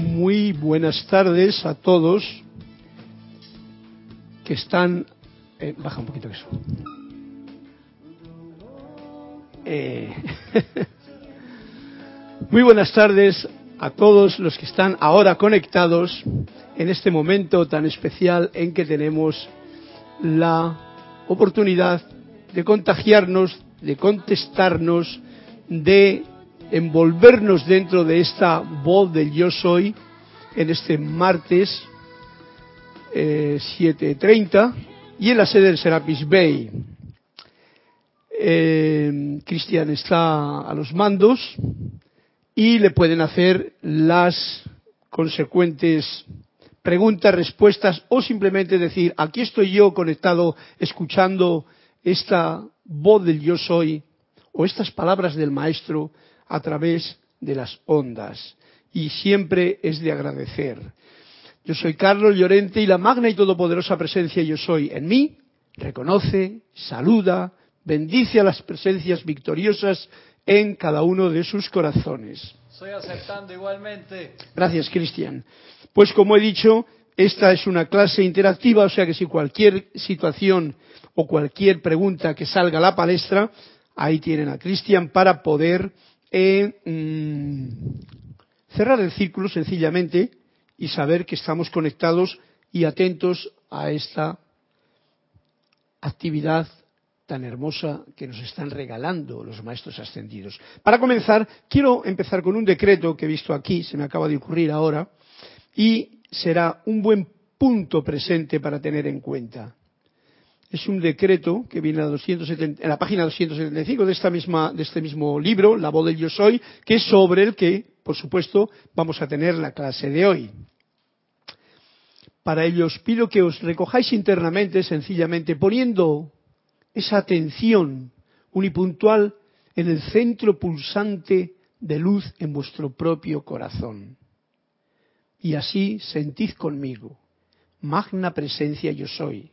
Muy buenas tardes a todos que están... Eh, baja un poquito eso. Eh, muy buenas tardes a todos los que están ahora conectados en este momento tan especial en que tenemos la oportunidad de contagiarnos, de contestarnos, de envolvernos dentro de esta voz del yo soy en este martes eh, 7.30 y en la sede del Serapis Bay. Eh, Cristian está a los mandos y le pueden hacer las consecuentes preguntas, respuestas o simplemente decir, aquí estoy yo conectado escuchando esta voz del yo soy o estas palabras del maestro a través de las ondas. Y siempre es de agradecer. Yo soy Carlos Llorente y la magna y todopoderosa presencia yo soy en mí reconoce, saluda, bendice a las presencias victoriosas en cada uno de sus corazones. Estoy aceptando igualmente. Gracias, Cristian. Pues como he dicho, esta es una clase interactiva, o sea que si cualquier situación o cualquier pregunta que salga a la palestra, ahí tienen a Cristian para poder eh, mmm, cerrar el círculo sencillamente y saber que estamos conectados y atentos a esta actividad tan hermosa que nos están regalando los maestros ascendidos. Para comenzar, quiero empezar con un decreto que he visto aquí, se me acaba de ocurrir ahora, y será un buen punto presente para tener en cuenta. Es un decreto que viene a 270, en la página 275 de, de este mismo libro, La voz del yo soy, que es sobre el que, por supuesto, vamos a tener la clase de hoy. Para ello os pido que os recojáis internamente, sencillamente, poniendo esa atención unipuntual en el centro pulsante de luz en vuestro propio corazón. Y así sentid conmigo, magna presencia yo soy,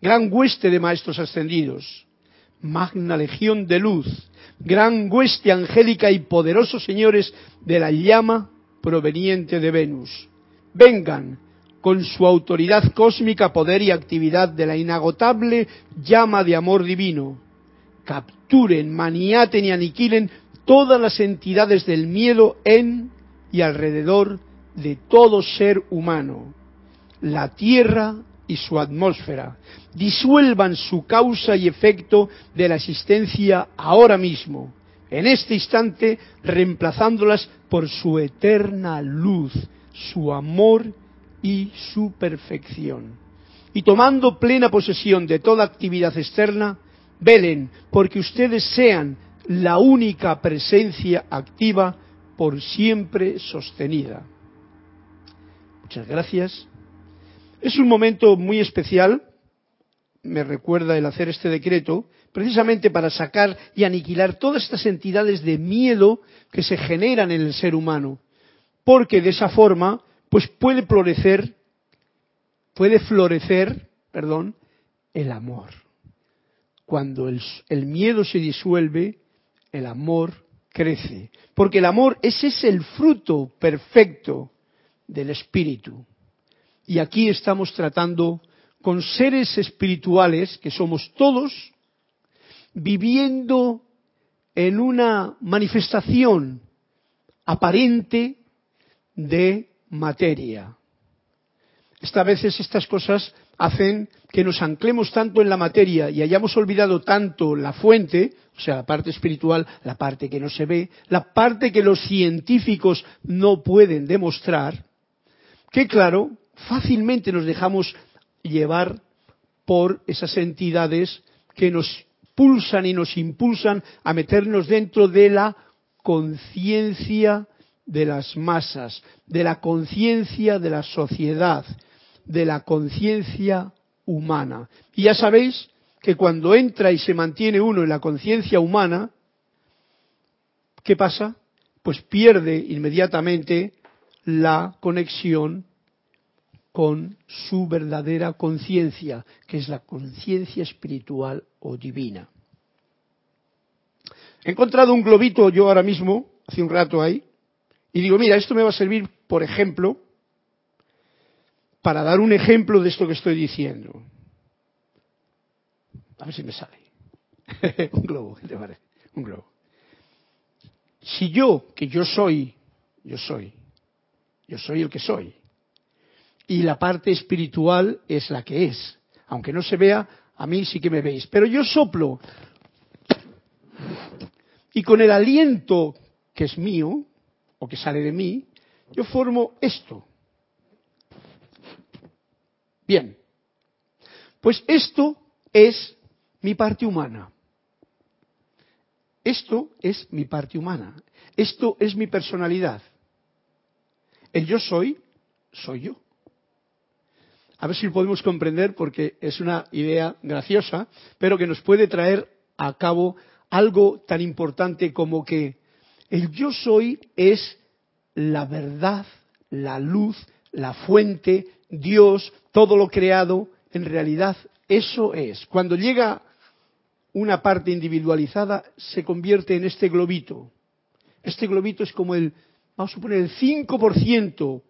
gran hueste de maestros ascendidos, magna legión de luz, gran hueste angélica y poderosos señores de la llama proveniente de Venus. Vengan con su autoridad cósmica, poder y actividad de la inagotable llama de amor divino. Capturen, maniaten y aniquilen todas las entidades del miedo en y alrededor de todo ser humano, la tierra y su atmósfera. Disuelvan su causa y efecto de la existencia ahora mismo, en este instante, reemplazándolas por su eterna luz, su amor y su perfección. Y tomando plena posesión de toda actividad externa, velen porque ustedes sean la única presencia activa por siempre sostenida. Muchas gracias. Es un momento muy especial, me recuerda el hacer este decreto, precisamente para sacar y aniquilar todas estas entidades de miedo que se generan en el ser humano, porque de esa forma pues puede florecer, puede florecer, perdón, el amor. Cuando el, el, miedo se disuelve, el amor crece. Porque el amor, ese es el fruto perfecto del espíritu. Y aquí estamos tratando con seres espirituales, que somos todos, viviendo en una manifestación aparente de materia. Esta veces estas cosas hacen que nos anclemos tanto en la materia y hayamos olvidado tanto la fuente, o sea, la parte espiritual, la parte que no se ve, la parte que los científicos no pueden demostrar, que claro, fácilmente nos dejamos llevar por esas entidades que nos pulsan y nos impulsan a meternos dentro de la conciencia de las masas, de la conciencia de la sociedad, de la conciencia humana. Y ya sabéis que cuando entra y se mantiene uno en la conciencia humana, ¿qué pasa? Pues pierde inmediatamente la conexión con su verdadera conciencia, que es la conciencia espiritual o divina. He encontrado un globito yo ahora mismo, hace un rato ahí, Y digo, mira, esto me va a servir, por ejemplo, para dar un ejemplo de esto que estoy diciendo. A ver si me sale. un globo, ¿qué te parece? Un globo. Si yo, que yo soy, yo soy, yo soy el que soy, y la parte espiritual es la que es, aunque no se vea, a mí sí que me veis, pero yo soplo y con el aliento que es mío, o que sale de mí, yo formo esto. Bien, pues esto es mi parte humana. Esto es mi parte humana. Esto es mi personalidad. El yo soy, soy yo. A ver si lo podemos comprender porque es una idea graciosa, pero que nos puede traer a cabo algo tan importante como que el yo soy es la verdad, la luz, la fuente, Dios, todo lo creado. En realidad, eso es. Cuando llega una parte individualizada se convierte en este globito. Este globito es como el, vamos a suponer, el 5%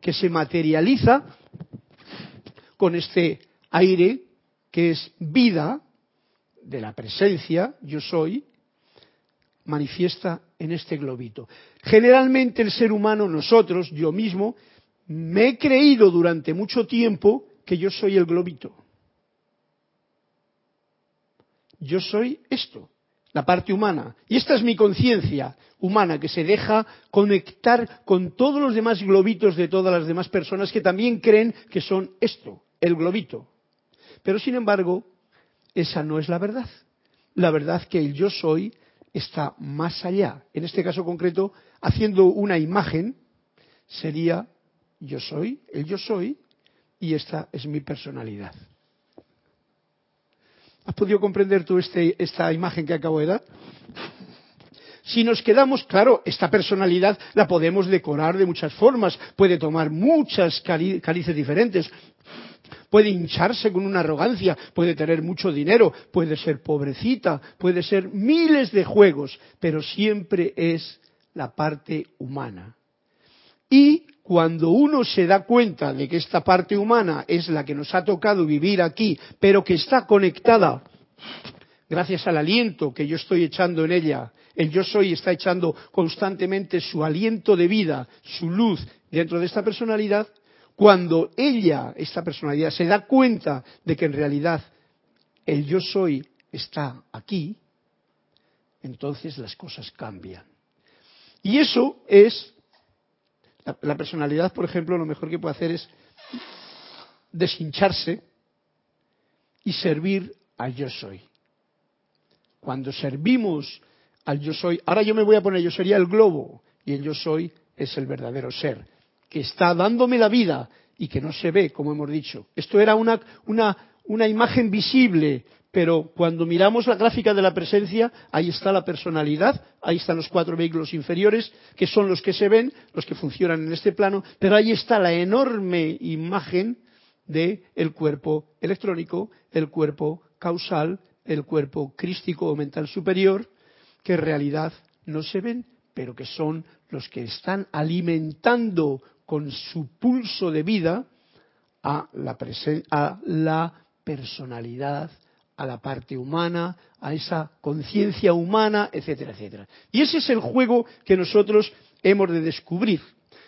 que se materializa con este aire que es vida de la presencia, yo soy, manifiesta en este globito. Generalmente el ser humano, nosotros, yo mismo, me he creído durante mucho tiempo que yo soy el globito yo soy esto, la parte humana. Y esta es mi conciencia humana que se deja conectar con todos los demás globitos de todas las demás personas que también creen que son esto, el globito. Pero sin embargo, esa no es la verdad. La verdad que el yo soy está más allá. En este caso concreto, haciendo una imagen, sería yo soy, el yo soy, y esta es mi personalidad. ¿Has podido comprender tú este, esta imagen que acabo de dar? Si nos quedamos, claro, esta personalidad la podemos decorar de muchas formas, puede tomar muchas carices diferentes, puede hincharse con una arrogancia, puede tener mucho dinero, puede ser pobrecita, puede ser miles de juegos, pero siempre es la parte humana. Y cuando uno se da cuenta de que esta parte humana es la que nos ha tocado vivir aquí, pero que está conectada gracias al aliento que yo estoy echando en ella, el yo soy está echando constantemente su aliento de vida, su luz dentro de esta personalidad, cuando ella, esta personalidad, se da cuenta de que en realidad el yo soy está aquí, entonces las cosas cambian. Y eso es la, personalidad, por ejemplo, lo mejor que puede hacer es deshincharse y servir al yo soy. Cuando servimos al yo soy, ahora yo me voy a poner, yo sería el globo y el yo soy es el verdadero ser, que está dándome la vida y que no se ve, como hemos dicho. Esto era una, una, imagen visible pero cuando miramos la gráfica de la presencia, ahí está la personalidad, ahí están los cuatro vehículos inferiores, que son los que se ven, los que funcionan en este plano, pero ahí está la enorme imagen del el cuerpo electrónico, el cuerpo causal, el cuerpo crístico o mental superior, que en realidad no se ven, pero que son los que están alimentando con su pulso de vida a la, a la personalidad a la parte humana, a esa conciencia humana, etcétera, etcétera. Y ese es el juego que nosotros hemos de descubrir.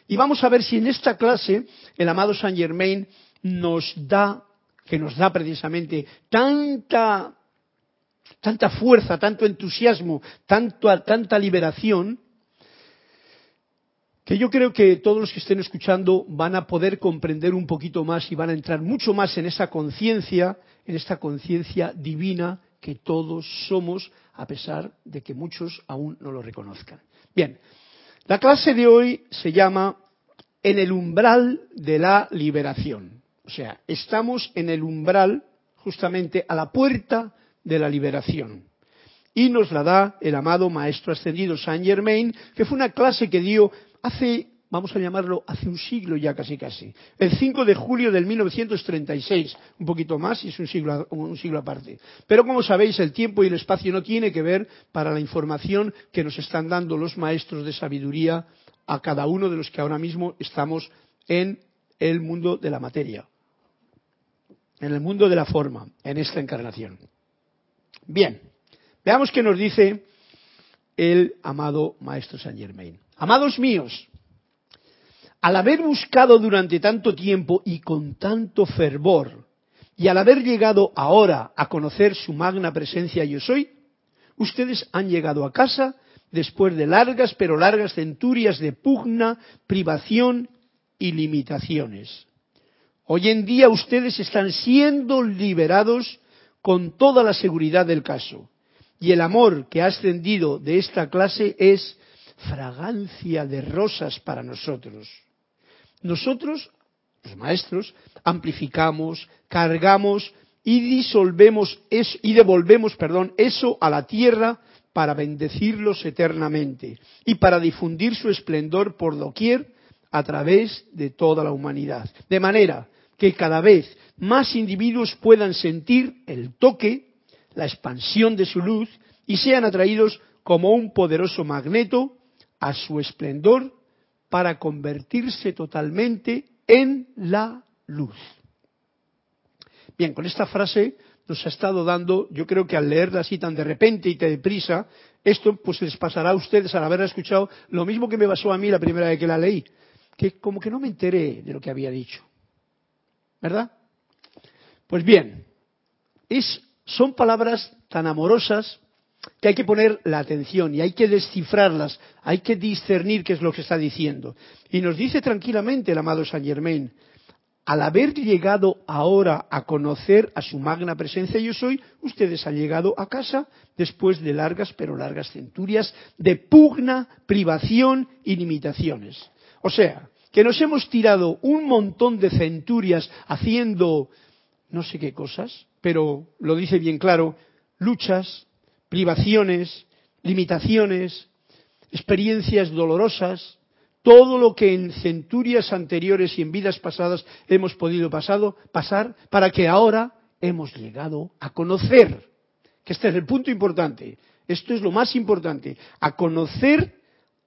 Y vamos a ver si en esta clase el amado Saint Germain nos da, que nos da precisamente tanta, tanta fuerza, tanto entusiasmo, tanta liberación, que yo creo que todos los que estén escuchando van a poder comprender un poquito más y van a entrar mucho más en esa conciencia en esta conciencia divina que todos somos, a pesar de que muchos aún no lo reconozcan. Bien, la clase de hoy se llama En el umbral de la liberación. O sea, estamos en el umbral, justamente a la puerta de la liberación. Y nos la da el amado Maestro Ascendido Saint Germain, que fue una clase que dio hace vamos a llamarlo hace un siglo ya casi casi. El 5 de julio del 1936, un poquito más y es un siglo, un siglo aparte. Pero como sabéis, el tiempo y el espacio no tiene que ver para la información que nos están dando los maestros de sabiduría a cada uno de los que ahora mismo estamos en el mundo de la materia, en el mundo de la forma, en esta encarnación. Bien, veamos qué nos dice el amado Maestro Saint Germain. Amados míos, al haber buscado durante tanto tiempo y con tanto fervor, y al haber llegado ahora a conocer su magna presencia yo soy, ustedes han llegado a casa después de largas pero largas centurias de pugna, privación y limitaciones. Hoy en día ustedes están siendo liberados con toda la seguridad del caso. Y el amor que ha ascendido de esta clase es fragancia de rosas para nosotros. Nosotros, los maestros, amplificamos, cargamos y disolvemos eso, y devolvemos, perdón, eso a la tierra para bendecirlos eternamente y para difundir su esplendor por doquier a través de toda la humanidad. De manera que cada vez más individuos puedan sentir el toque, la expansión de su luz y sean atraídos como un poderoso magneto a su esplendor para convertirse totalmente en la luz. Bien, con esta frase nos ha estado dando, yo creo que al leerla así tan de repente y tan deprisa, esto pues les pasará a ustedes al haberla escuchado lo mismo que me pasó a mí la primera vez que la leí, que como que no me enteré de lo que había dicho. ¿Verdad? Pues bien, es, son palabras tan amorosas que hay que poner la atención y hay que descifrarlas, hay que discernir qué es lo que está diciendo. Y nos dice tranquilamente el amado Saint Germain, al haber llegado ahora a conocer a su magna presencia yo soy, ustedes han llegado a casa después de largas pero largas centurias de pugna, privación y limitaciones. O sea, que nos hemos tirado un montón de centurias haciendo no sé qué cosas, pero lo dice bien claro, luchas, privaciones, limitaciones, experiencias dolorosas, todo lo que en centurias anteriores y en vidas pasadas hemos podido pasar para que ahora hemos llegado a conocer, que este es el punto importante, esto es lo más importante, a conocer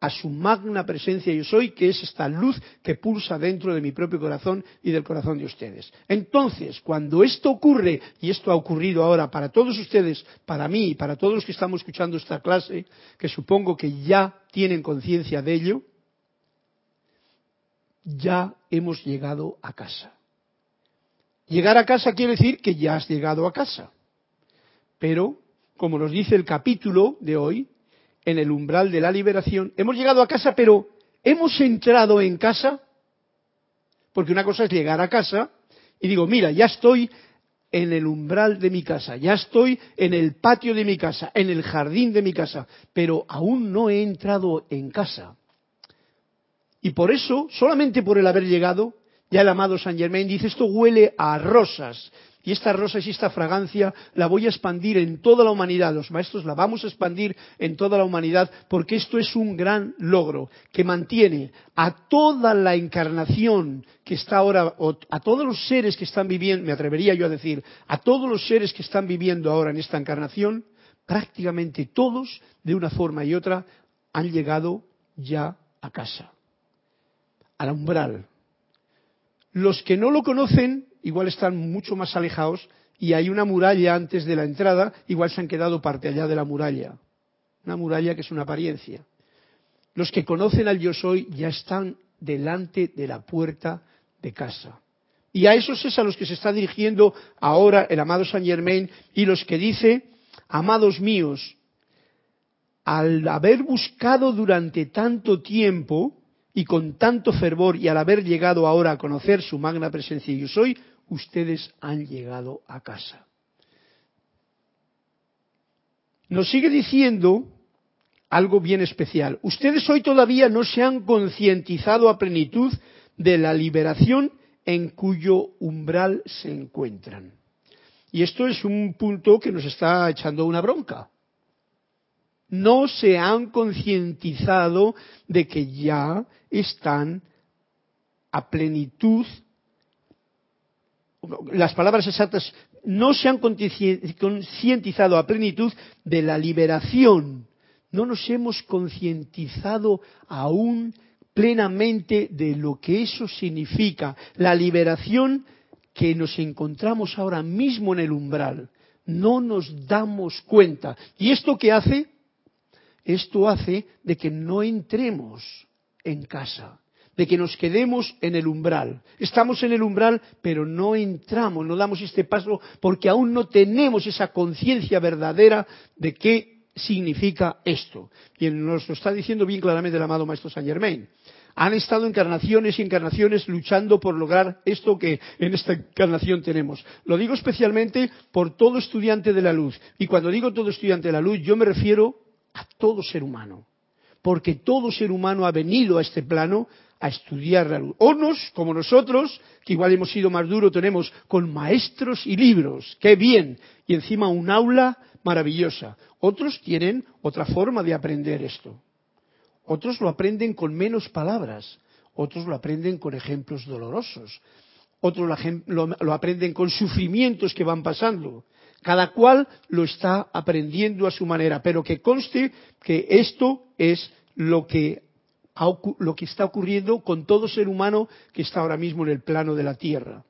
a su magna presencia yo soy, que es esta luz que pulsa dentro de mi propio corazón y del corazón de ustedes. Entonces, cuando esto ocurre, y esto ha ocurrido ahora para todos ustedes, para mí y para todos los que estamos escuchando esta clase, que supongo que ya tienen conciencia de ello, ya hemos llegado a casa. Llegar a casa quiere decir que ya has llegado a casa. Pero, como nos dice el capítulo de hoy, en el umbral de la liberación, hemos llegado a casa, pero ¿hemos entrado en casa? Porque una cosa es llegar a casa y digo, mira, ya estoy en el umbral de mi casa, ya estoy en el patio de mi casa, en el jardín de mi casa, pero aún no he entrado en casa. Y por eso, solamente por el haber llegado, ya el amado Saint Germain dice, esto huele a rosas. Y esta rosa y esta fragancia la voy a expandir en toda la humanidad. Los maestros la vamos a expandir en toda la humanidad porque esto es un gran logro que mantiene a toda la encarnación que está ahora, a todos los seres que están viviendo, me atrevería yo a decir, a todos los seres que están viviendo ahora en esta encarnación, prácticamente todos, de una forma y otra, han llegado ya a casa al umbral. Los que no lo conocen igual están mucho más alejados y hay una muralla antes de la entrada, igual se han quedado parte allá de la muralla. Una muralla que es una apariencia. Los que conocen al yo soy ya están delante de la puerta de casa. Y a esos es a los que se está dirigiendo ahora el amado Saint Germain y los que dice, amados míos, al haber buscado durante tanto tiempo, y con tanto fervor y al haber llegado ahora a conocer su magna presencia y yo soy, ustedes han llegado a casa. Nos sigue diciendo algo bien especial. Ustedes hoy todavía no se han concientizado a plenitud de la liberación en cuyo umbral se encuentran. Y esto es un punto que nos está echando una bronca no se han concientizado de que ya están a plenitud, las palabras exactas, no se han concientizado a plenitud de la liberación. No nos hemos concientizado aún plenamente de lo que eso significa, la liberación que nos encontramos ahora mismo en el umbral. No nos damos cuenta. ¿Y esto qué hace? Esto hace de que no entremos en casa, de que nos quedemos en el umbral. Estamos en el umbral, pero no entramos, no damos este paso porque aún no tenemos esa conciencia verdadera de qué significa esto. Y nos lo está diciendo bien claramente el amado Maestro Saint Germain. Han estado encarnaciones y encarnaciones luchando por lograr esto que en esta encarnación tenemos. Lo digo especialmente por todo estudiante de la luz. Y cuando digo todo estudiante de la luz, yo me refiero a todo ser humano. Porque todo ser humano ha venido a este plano a estudiar la luz. Como nosotros, que igual hemos sido más duros, tenemos con maestros y libros. ¡Qué bien! Y encima un aula maravillosa. Otros tienen otra forma de aprender esto. Otros lo aprenden con menos palabras, otros lo aprenden con ejemplos dolorosos, otros lo, aprenden con sufrimientos que van pasando. Cada cual lo está aprendiendo a su manera, pero que conste que esto es lo que, lo que está ocurriendo con todo ser humano que está ahora mismo en el plano de la Tierra.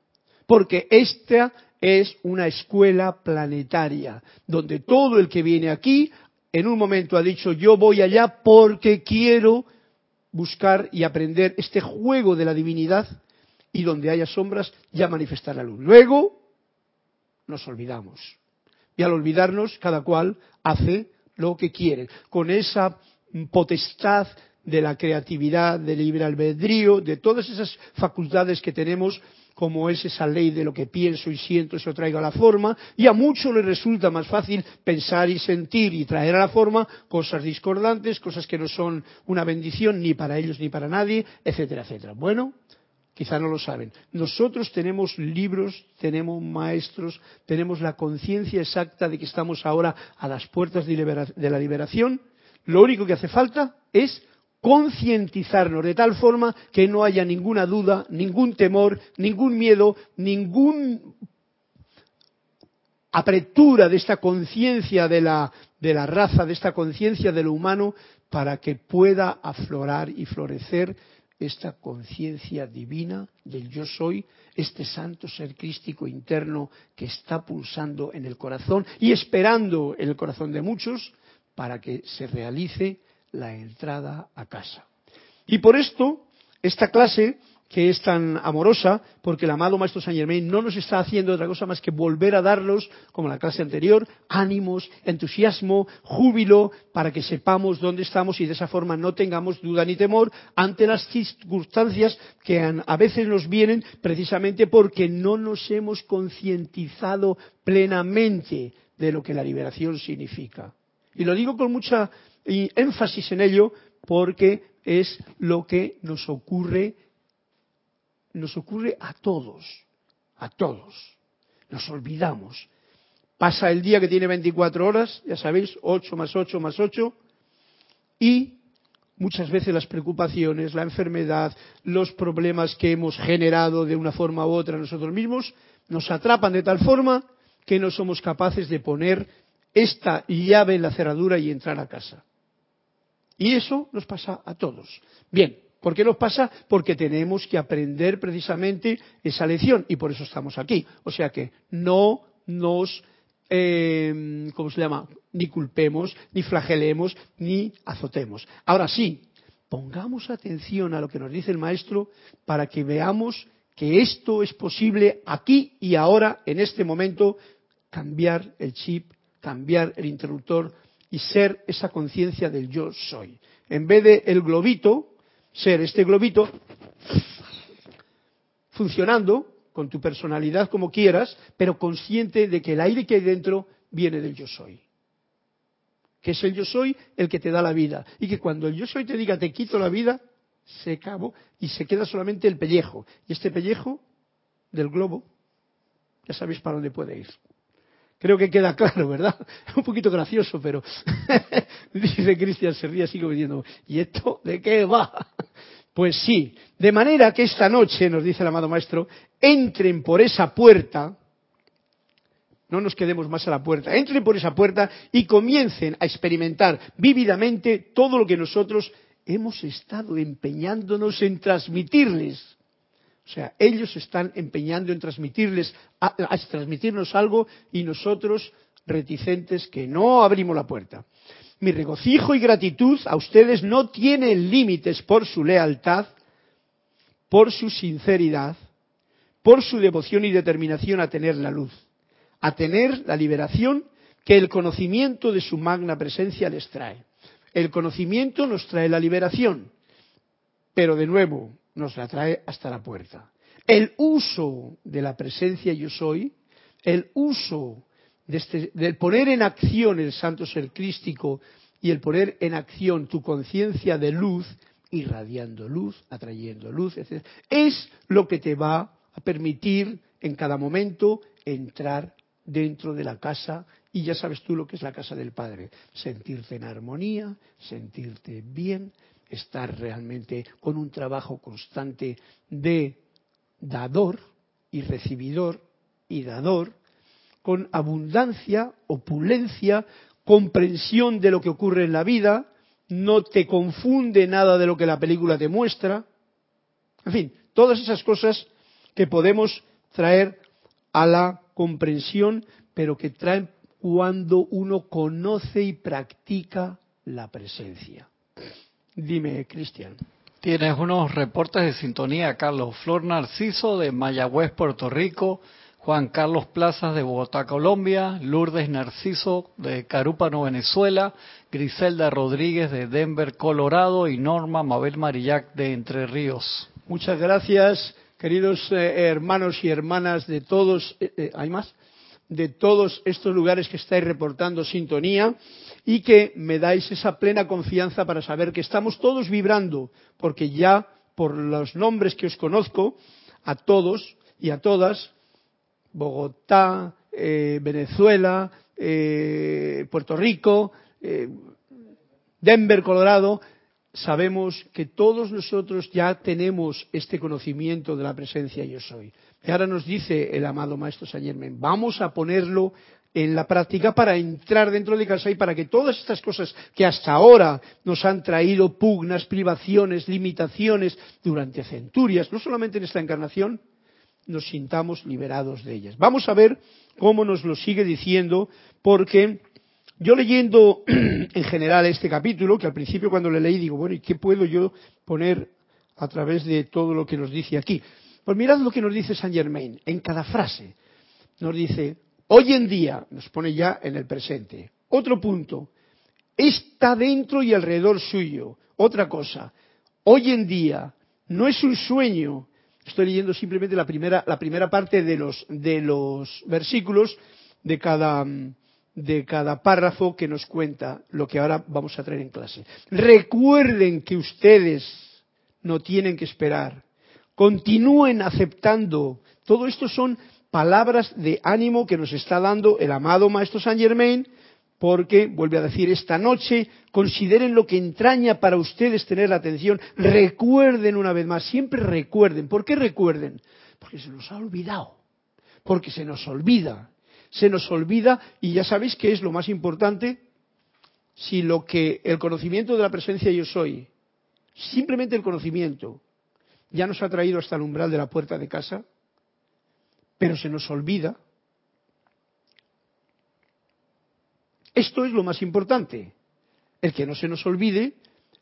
Porque esta es una escuela planetaria, donde todo el que viene aquí en un momento ha dicho yo voy allá porque quiero buscar y aprender este juego de la divinidad y donde haya sombras ya manifestar la luz. Luego nos olvidamos. Y al olvidarnos, cada cual hace lo que quiere, con esa potestad de la creatividad, del libre albedrío, de todas esas facultades que tenemos como es esa ley de lo que pienso y siento, eso traigo a la forma, y a muchos les resulta más fácil pensar y sentir y traer a la forma cosas discordantes, cosas que no son una bendición ni para ellos ni para nadie, etcétera, etcétera. Bueno, quizá no lo saben. Nosotros tenemos libros, tenemos maestros, tenemos la conciencia exacta de que estamos ahora a las puertas de la liberación. Lo único que hace falta es concientizarnos de tal forma que no haya ninguna duda, ningún temor, ningún miedo, ninguna apertura de esta conciencia de la, de la raza, de esta conciencia de lo humano, para que pueda aflorar y florecer esta conciencia divina del yo soy, este santo ser crístico interno que está pulsando en el corazón y esperando en el corazón de muchos para que se realice la entrada a casa. Y por esto, esta clase, que es tan amorosa, porque el amado Maestro Saint Germain no nos está haciendo otra cosa más que volver a darnos, como la clase anterior, ánimos, entusiasmo, júbilo, para que sepamos dónde estamos y de esa forma no tengamos duda ni temor ante las circunstancias que a veces nos vienen precisamente porque no nos hemos concientizado plenamente de lo que la liberación significa. Y lo digo con mucha y énfasis en ello porque es lo que nos ocurre, nos ocurre a todos, a todos. Nos olvidamos. Pasa el día que tiene 24 horas, ya sabéis, 8 más 8 más 8, y muchas veces las preocupaciones, la enfermedad, los problemas que hemos generado de una forma u otra nosotros mismos, nos atrapan de tal forma que no somos capaces de poner esta llave en la cerradura y entrar a casa. Y eso nos pasa a todos. Bien, ¿por qué nos pasa? Porque tenemos que aprender precisamente esa lección y por eso estamos aquí. O sea que no nos, eh, ¿cómo se llama? Ni culpemos, ni flagelemos, ni azotemos. Ahora sí, pongamos atención a lo que nos dice el maestro para que veamos que esto es posible aquí y ahora, en este momento, cambiar el chip, cambiar el interruptor y ser esa conciencia del yo soy. En vez de el globito, ser este globito funcionando con tu personalidad como quieras, pero consciente de que el aire que hay dentro viene del yo soy. Que es el yo soy el que te da la vida. Y que cuando el yo soy te diga te quito la vida, se acabó y se queda solamente el pellejo. Y este pellejo del globo, ya sabéis para dónde puede ir. Creo que queda claro, ¿verdad? Un poquito gracioso, pero dice Cristian, se ríe así ¿y esto de qué va? Pues sí, de manera que esta noche, nos dice el amado maestro, entren por esa puerta, no nos quedemos más a la puerta, entren por esa puerta y comiencen a experimentar vívidamente todo lo que nosotros hemos estado empeñándonos en transmitirles. O sea, ellos están empeñando en transmitirles, transmitirnos algo y nosotros reticentes que no abrimos la puerta. Mi regocijo y gratitud a ustedes no tienen límites por su lealtad, por su sinceridad, por su devoción y determinación a tener la luz, a tener la liberación que el conocimiento de su magna presencia les trae. El conocimiento nos trae la liberación, pero de nuevo nos la trae hasta la puerta. El uso de la presencia yo soy, el uso de este, del poner en acción el santo ser crístico y el poner en acción tu conciencia de luz, irradiando luz, atrayendo luz, etc., es lo que te va a permitir en cada momento entrar dentro de la casa y ya sabes tú lo que es la casa del Padre, sentirte en armonía, sentirte bien, estar realmente con un trabajo constante de dador y recibidor y dador, con abundancia, opulencia, comprensión de lo que ocurre en la vida, no te confunde nada de lo que la película te muestra. En fin, todas esas cosas que podemos traer a la comprensión, pero que traen cuando uno conoce y practica la presencia. Dime, Cristian. Tienes unos reportes de sintonía, Carlos. Flor Narciso de Mayagüez, Puerto Rico. Juan Carlos Plazas de Bogotá, Colombia, Lourdes Narciso de Carúpano, Venezuela, Griselda Rodríguez de Denver, Colorado y Norma Mabel Marillac de Entre Ríos. Muchas gracias, queridos eh, hermanos y hermanas de todos, eh, eh, ¿hay más? De todos estos lugares que estáis reportando sintonía y que me dais esa plena confianza para saber que estamos todos vibrando, porque ya por los nombres que os conozco, a todos y a todas, Bogotá, eh, Venezuela, eh, Puerto Rico, eh, Denver, Colorado, sabemos que todos nosotros ya tenemos este conocimiento de la presencia yo soy. Y ahora nos dice el amado Maestro Saint Germain, vamos a ponerlo en la práctica para entrar dentro de casa y para que todas estas cosas que hasta ahora nos han traído pugnas, privaciones, limitaciones durante centurias, no solamente en esta encarnación, nos sintamos liberados de ellas. Vamos a ver cómo nos lo sigue diciendo, porque yo leyendo en general este capítulo, que al principio cuando le leí digo, bueno, ¿y qué puedo yo poner a través de todo lo que nos dice aquí? Pues mirad lo que nos dice Saint Germain en cada frase. Nos dice, hoy en día, nos pone ya en el presente. Otro punto, está dentro y alrededor suyo. Otra cosa, hoy en día no es un sueño, Estoy leyendo simplemente la primera, la primera parte de los, de los versículos de cada, de cada párrafo que nos cuenta lo que ahora vamos a traer en clase. Recuerden que ustedes no tienen que esperar. Continúen aceptando. Todo esto son palabras de ánimo que nos está dando el amado Maestro Saint Germain porque, vuelve a decir, esta noche consideren lo que entraña para ustedes tener la atención, recuerden una vez más, siempre recuerden. ¿Por qué recuerden? Porque se nos ha olvidado, porque se nos olvida, se nos olvida y ya sabéis que es lo más importante, si lo que el conocimiento de la presencia yo soy, simplemente el conocimiento, ya nos ha traído hasta el umbral de la puerta de casa, pero se nos olvida, Esto es lo más importante, el que no se nos olvide,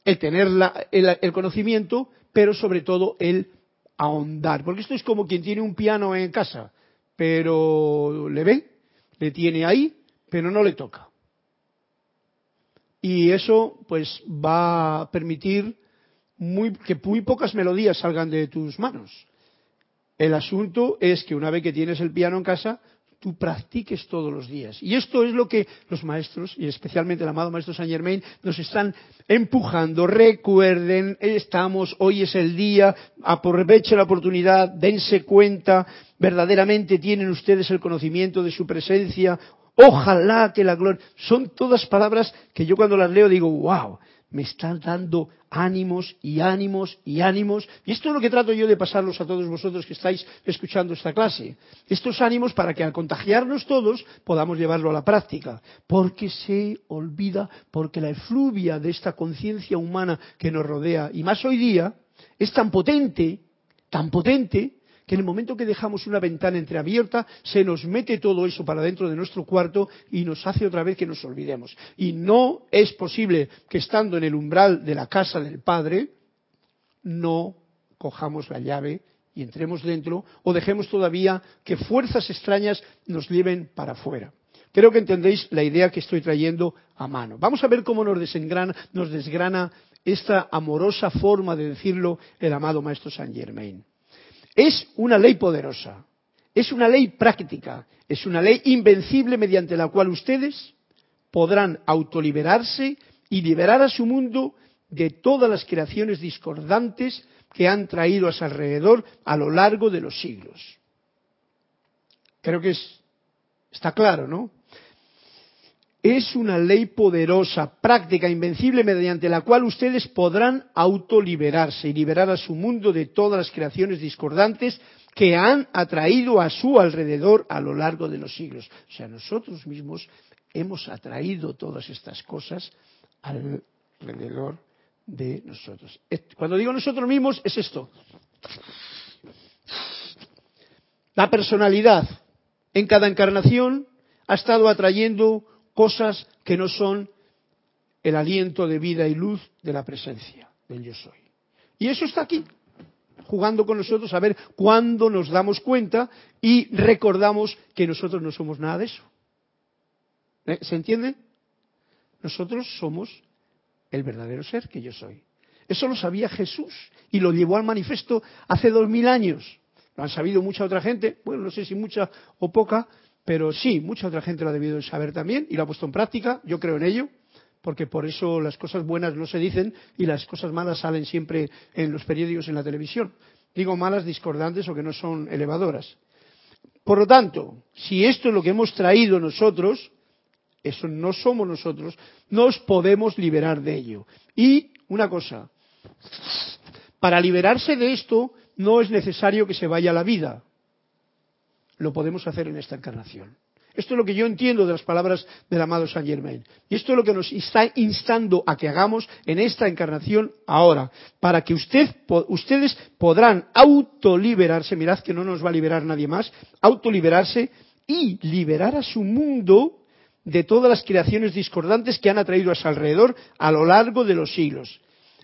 el tener el, conocimiento, pero sobre todo el ahondar, porque esto es como quien tiene un piano en casa, pero le ve, le tiene ahí, pero no le toca. Y eso pues va a permitir que muy pocas melodías salgan de tus manos. El asunto es que una vez que tienes el piano en casa, tú practiques todos los días. Y esto es lo que los maestros, y especialmente el amado maestro Saint Germain, nos están empujando. Recuerden, estamos, hoy es el día, aprovechen la oportunidad, dense cuenta, verdaderamente tienen ustedes el conocimiento de su presencia. Ojalá que la gloria. Son todas palabras que yo cuando las leo digo, wow, me está dando ánimos y ánimos y ánimos. Y esto es lo que trato yo de pasarlos a todos vosotros que estáis escuchando esta clase. Estos ánimos para que al contagiarnos todos podamos llevarlo a la práctica. Porque se olvida, porque la efluvia de esta conciencia humana que nos rodea, y más hoy día, es tan potente, tan potente, que en el momento que dejamos una ventana entreabierta, se nos mete todo eso para dentro de nuestro cuarto y nos hace otra vez que nos olvidemos. Y no es posible que estando en el umbral de la casa del Padre, no cojamos la llave y entremos dentro o dejemos todavía que fuerzas extrañas nos lleven para afuera. Creo que entendéis la idea que estoy trayendo a mano. Vamos a ver cómo nos desengrana, nos desgrana esta amorosa forma de decirlo el amado Maestro Saint Germain. Es una ley poderosa, es una ley práctica, es una ley invencible mediante la cual ustedes podrán autoliberarse y liberar a su mundo de todas las creaciones discordantes que han traído a su alrededor a lo largo de los siglos. Creo que está claro, ¿no? Es una ley poderosa, práctica, invencible, mediante la cual ustedes podrán autoliberarse y liberar a su mundo de todas las creaciones discordantes que han atraído a su alrededor a lo largo de los siglos. O sea, nosotros mismos hemos atraído todas estas cosas alrededor de nosotros. Cuando digo nosotros mismos, es esto. La personalidad en cada encarnación ha estado atrayendo cosas que no son el aliento de vida y luz de la presencia del yo soy. Y eso está aquí, jugando con nosotros a ver cuándo nos damos cuenta y recordamos que nosotros no somos nada de eso. ¿Eh? ¿Se entiende? Nosotros somos el verdadero ser que yo soy. Eso lo sabía Jesús y lo llevó al manifiesto hace dos mil años. Lo han sabido mucha otra gente, bueno, no sé si mucha o poca, pero sí, mucha otra gente lo ha debido saber también y lo ha puesto en práctica, yo creo en ello, porque por eso las cosas buenas no se dicen y las cosas malas salen siempre en los periódicos, en la televisión. Digo malas, discordantes o que no son elevadoras. Por lo tanto, si esto es lo que hemos traído nosotros, eso no somos nosotros, nos podemos liberar de ello. Y una cosa, para liberarse de esto no es necesario que se vaya la vida, lo podemos hacer en esta encarnación. Esto es lo que yo entiendo de las palabras del amado Saint Germain. Y esto es lo que nos está instando a que hagamos en esta encarnación ahora, para que usted, ustedes podrán autoliberarse, mirad que no nos va a liberar nadie más, autoliberarse y liberar a su mundo de todas las creaciones discordantes que han atraído a su alrededor a lo largo de los siglos.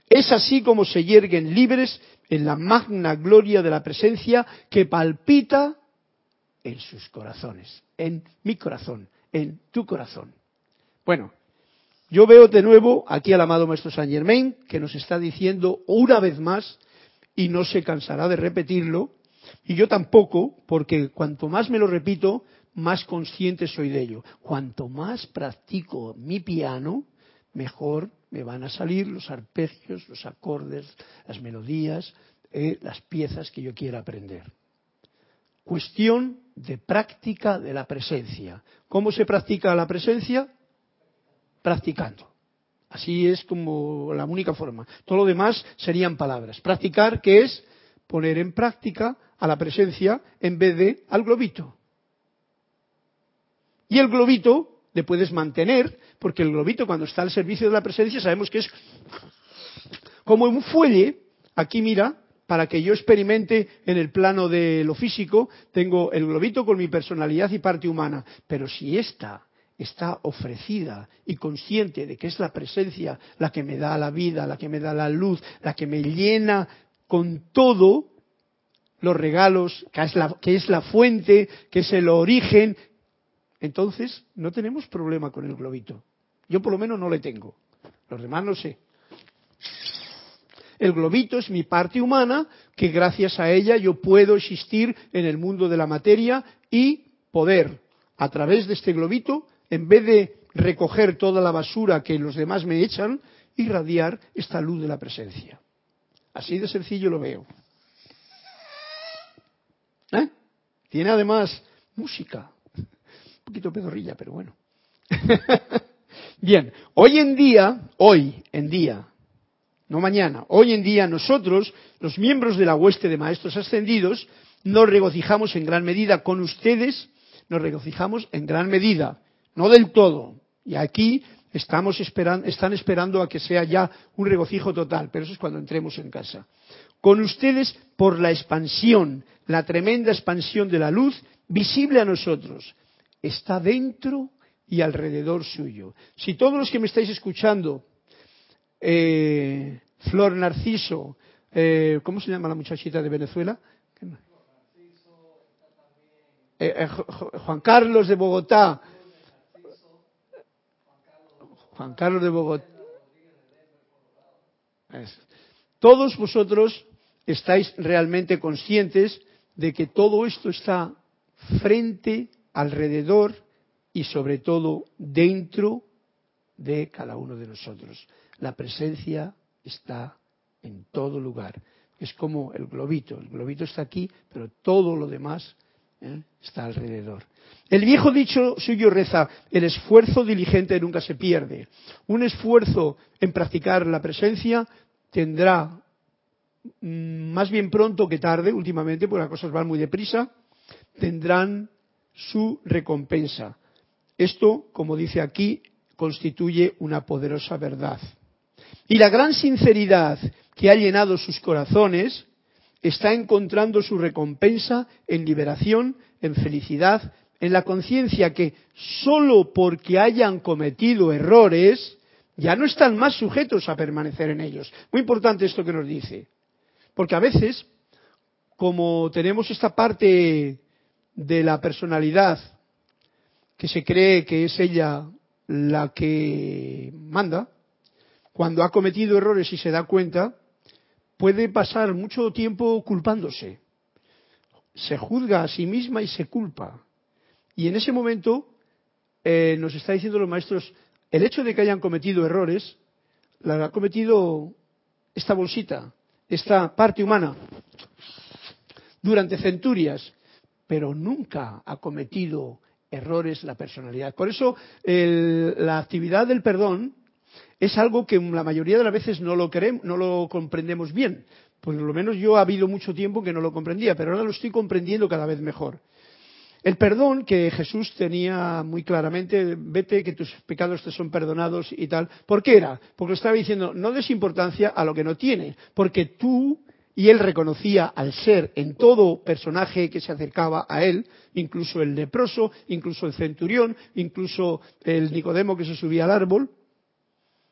Es así como se yerguen libres en la magna gloria de la presencia que palpita en sus corazones, en mi corazón, en tu corazón. Bueno, yo veo de nuevo aquí al amado Maestro Saint Germain que nos está diciendo una vez más, y no se cansará de repetirlo, y yo tampoco, porque cuanto más me lo repito, más consciente soy de ello. Cuanto más practico mi piano, mejor me van a salir los arpegios, los acordes, las melodías, eh, las piezas que yo quiera aprender. Cuestión de práctica de la presencia. ¿Cómo se practica la presencia? Practicando. Así es como la única forma. Todo lo demás serían palabras. Practicar, que es poner en práctica a la presencia en vez de al globito. Y el globito le puedes mantener, porque el globito cuando está al servicio de la presencia sabemos que es como un fuelle. Aquí mira, para que yo experimente en el plano de lo físico, tengo el globito con mi personalidad y parte humana. Pero si esta está ofrecida y consciente de que es la presencia la que me da la vida, la que me da la luz, la que me llena con todo los regalos, que es la, que es la fuente, que es el origen, entonces no tenemos problema con el globito. Yo por lo menos no le tengo. Los demás no sé. El globito es mi parte humana, que gracias a ella yo puedo existir en el mundo de la materia y poder, a través de este globito, en vez de recoger toda la basura que los demás me echan, irradiar esta luz de la presencia. Así de sencillo lo veo. ¿Eh? Tiene además música. Un poquito pedorrilla, pero bueno. Bien, hoy en día, hoy en día, no mañana, hoy en día nosotros, los miembros de la hueste de maestros ascendidos, nos regocijamos en gran medida con ustedes, nos regocijamos en gran medida, no del todo. Y aquí estamos están esperando a que sea ya un regocijo total, pero eso es cuando entremos en casa. Con ustedes por la expansión, la tremenda expansión de la luz visible a nosotros. Está dentro y alrededor suyo. Si todos los que me estáis escuchando, eh, Flor Narciso, eh, ¿cómo se llama la muchachita de Venezuela? Eh, eh, Juan Carlos de Bogotá, Juan Carlos de Bogotá. Todos vosotros estáis realmente conscientes de que todo esto está frente, alrededor y sobre todo dentro de cada uno de nosotros. La presencia está en todo lugar. Es como el globito. El globito está aquí, pero todo lo demás ¿eh? está alrededor. El viejo dicho suyo reza, el esfuerzo diligente nunca se pierde. Un esfuerzo en practicar la presencia tendrá mm, más bien pronto que tarde, últimamente, porque las cosas van muy deprisa, tendrán su recompensa. Esto, como dice aquí, constituye una poderosa verdad. Y la gran sinceridad que ha llenado sus corazones está encontrando su recompensa en liberación, en felicidad, en la conciencia que sólo porque hayan cometido errores, ya no están más sujetos a permanecer en ellos. Muy importante esto que nos dice. Porque a veces, como tenemos esta parte de la personalidad que se cree que es ella la que manda, cuando ha cometido errores y se da cuenta, puede pasar mucho tiempo culpándose. Se juzga a sí misma y se culpa. Y en ese momento eh, nos está diciendo los maestros, el hecho de que hayan cometido errores, la ha cometido esta bolsita, esta parte humana, durante centurias, pero nunca ha cometido errores la personalidad. Por eso la actividad del perdón es algo que la mayoría de las veces no lo, queremos, no lo comprendemos bien. Por lo menos yo ha habido mucho tiempo que no lo comprendía, pero ahora lo estoy comprendiendo cada vez mejor. El perdón que Jesús tenía muy claramente, vete que tus pecados te son perdonados y tal. ¿Por qué era? Porque estaba diciendo, no des importancia a lo que no tiene, porque tú y él reconocía al ser en todo personaje que se acercaba a él, incluso el leproso, incluso el centurión, incluso el Nicodemo que se subía al árbol,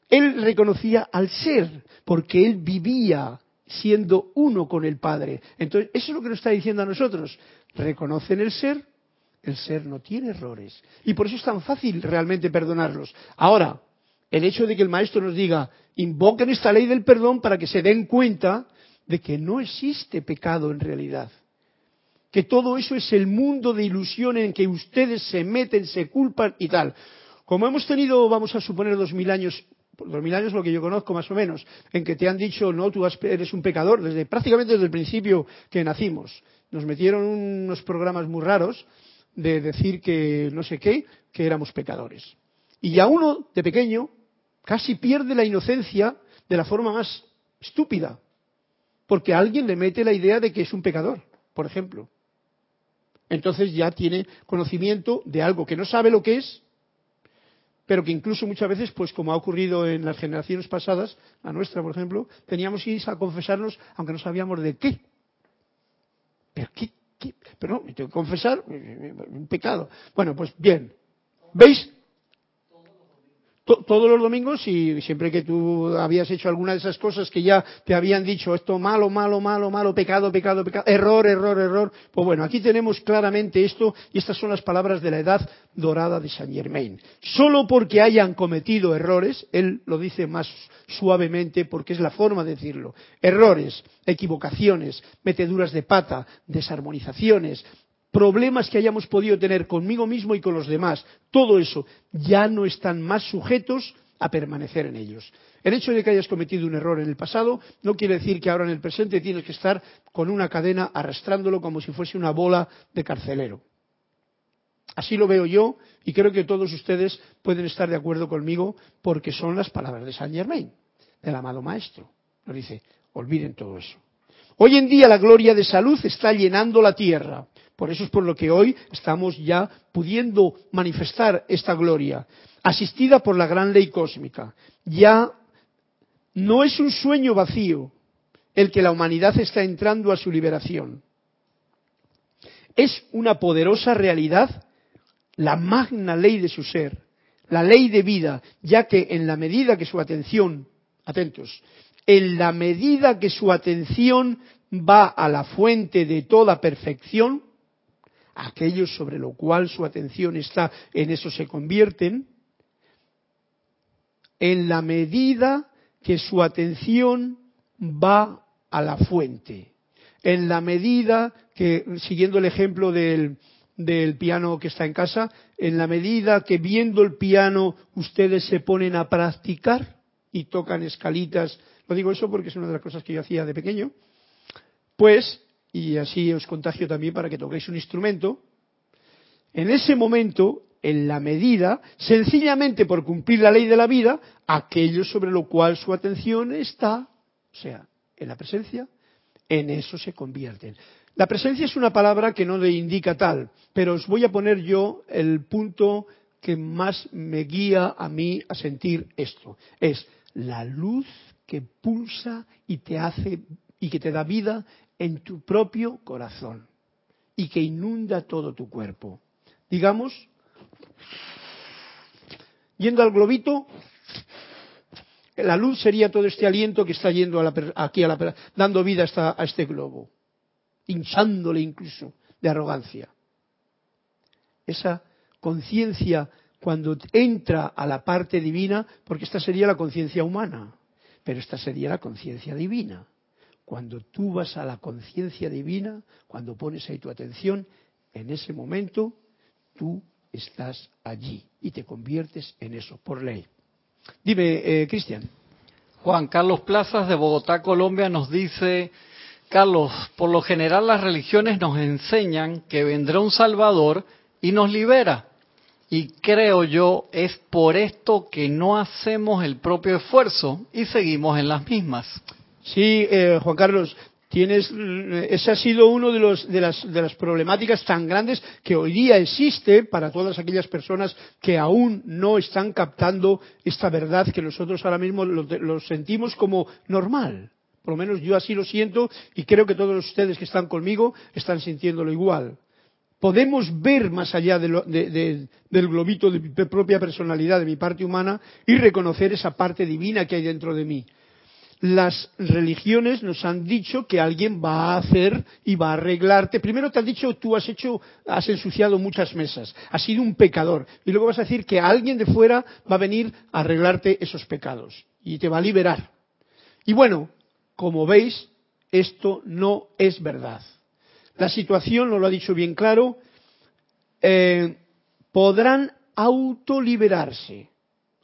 él reconocía al ser, porque él vivía siendo uno con el Padre. Entonces, eso es lo que nos está diciendo a nosotros. Reconocen el ser, el ser no tiene errores. Y por eso es tan fácil realmente perdonarlos. Ahora, el hecho de que el Maestro nos diga, invoquen esta ley del perdón para que se den cuenta de que no existe pecado en realidad. Que todo eso es el mundo de ilusión en que ustedes se meten, se culpan y tal. Como hemos tenido, vamos a suponer, dos mil años dos mil años lo que yo conozco más o menos, en que te han dicho, no, tú eres un pecador, desde prácticamente desde el principio que nacimos. Nos metieron unos programas muy raros de decir que no sé qué, que éramos pecadores. Y ya uno, de pequeño, casi pierde la inocencia de la forma más estúpida, porque alguien le mete la idea de que es un pecador, por ejemplo. Entonces ya tiene conocimiento de algo que no sabe lo que es, pero que incluso muchas veces, pues como ha ocurrido en las generaciones pasadas, la nuestra, por ejemplo, teníamos que ir a confesarnos aunque no sabíamos de qué. ¿Pero qué? qué? Pero no, tengo que confesar, un pecado. Bueno, pues bien. ¿Veis? Todos los domingos y siempre que tú habías hecho alguna de esas cosas que ya te habían dicho esto malo, malo, malo, malo, pecado, pecado, pecado, error, error, error. Pues bueno, aquí tenemos claramente esto y estas son las palabras de la edad dorada de Saint Germain. Solo porque hayan cometido errores, él lo dice más suavemente porque es la forma de decirlo, errores, equivocaciones, meteduras de pata, desarmonizaciones, problemas que hayamos podido tener conmigo mismo y con los demás, todo eso, ya no están más sujetos a permanecer en ellos. El hecho de que hayas cometido un error en el pasado no quiere decir que ahora en el presente tienes que estar con una cadena arrastrándolo como si fuese una bola de carcelero. Así lo veo yo y creo que todos ustedes pueden estar de acuerdo conmigo porque son las palabras de Saint Germain, del amado Maestro. Nos dice, olviden todo eso. Hoy en día la gloria de salud está llenando la tierra. Por eso es por lo que hoy estamos ya pudiendo manifestar esta gloria, asistida por la gran ley cósmica. Ya no es un sueño vacío el que la humanidad está entrando a su liberación. Es una poderosa realidad la magna ley de su ser, la ley de vida, ya que en la medida que su atención, atentos, en la medida que su atención va a la fuente de toda perfección, aquellos sobre lo cual su atención está, en eso se convierten, en la medida que su atención va a la fuente, en la medida que, siguiendo el ejemplo del, del piano que está en casa, en la medida que viendo el piano ustedes se ponen a practicar y tocan escalitas, lo digo eso porque es una de las cosas que yo hacía de pequeño, pues, y así os contagio también para que toquéis un instrumento, en ese momento, en la medida, sencillamente por cumplir la ley de la vida, aquello sobre lo cual su atención está, o sea, en la presencia, en eso se convierten. La presencia es una palabra que no le indica tal, pero os voy a poner yo el punto que más me guía a mí a sentir esto. Es la luz que pulsa y te hace y que te da vida en tu propio corazón y que inunda todo tu cuerpo. Digamos, yendo al globito, la luz sería todo este aliento que está yendo aquí a la, dando vida a este globo hinchándole incluso de arrogancia. Esa conciencia cuando entra a la parte divina, porque esta sería la conciencia humana, pero esta sería la conciencia divina. Cuando tú vas a la conciencia divina, cuando pones ahí tu atención, en ese momento tú estás allí y te conviertes en eso, por ley. Dime, eh, Cristian. Juan Carlos Plazas de Bogotá, Colombia, nos dice, Carlos, por lo general las religiones nos enseñan que vendrá un Salvador y nos libera. Y creo yo es por esto que no hacemos el propio esfuerzo y seguimos en las mismas. Sí, eh, Juan Carlos, tienes, ese ha sido uno de, los, de, las, de las problemáticas tan grandes que hoy día existe para todas aquellas personas que aún no están captando esta verdad que nosotros ahora mismo lo sentimos como normal. Por lo menos yo así lo siento y creo que todos ustedes que están conmigo están sintiéndolo igual. Podemos ver más allá del globito de mi propia personalidad, de mi parte humana, y reconocer esa parte divina que hay dentro de mí. Las religiones nos han dicho que alguien va a hacer y va a arreglarte. Primero te han dicho tú has hecho, has ensuciado muchas mesas, has sido un pecador. Y luego vas a decir que alguien de fuera va a venir a arreglarte esos pecados y te va a liberar. Y bueno, como veis, esto no es verdad. La situación, lo ha dicho bien claro, eh, podrán autoliberarse.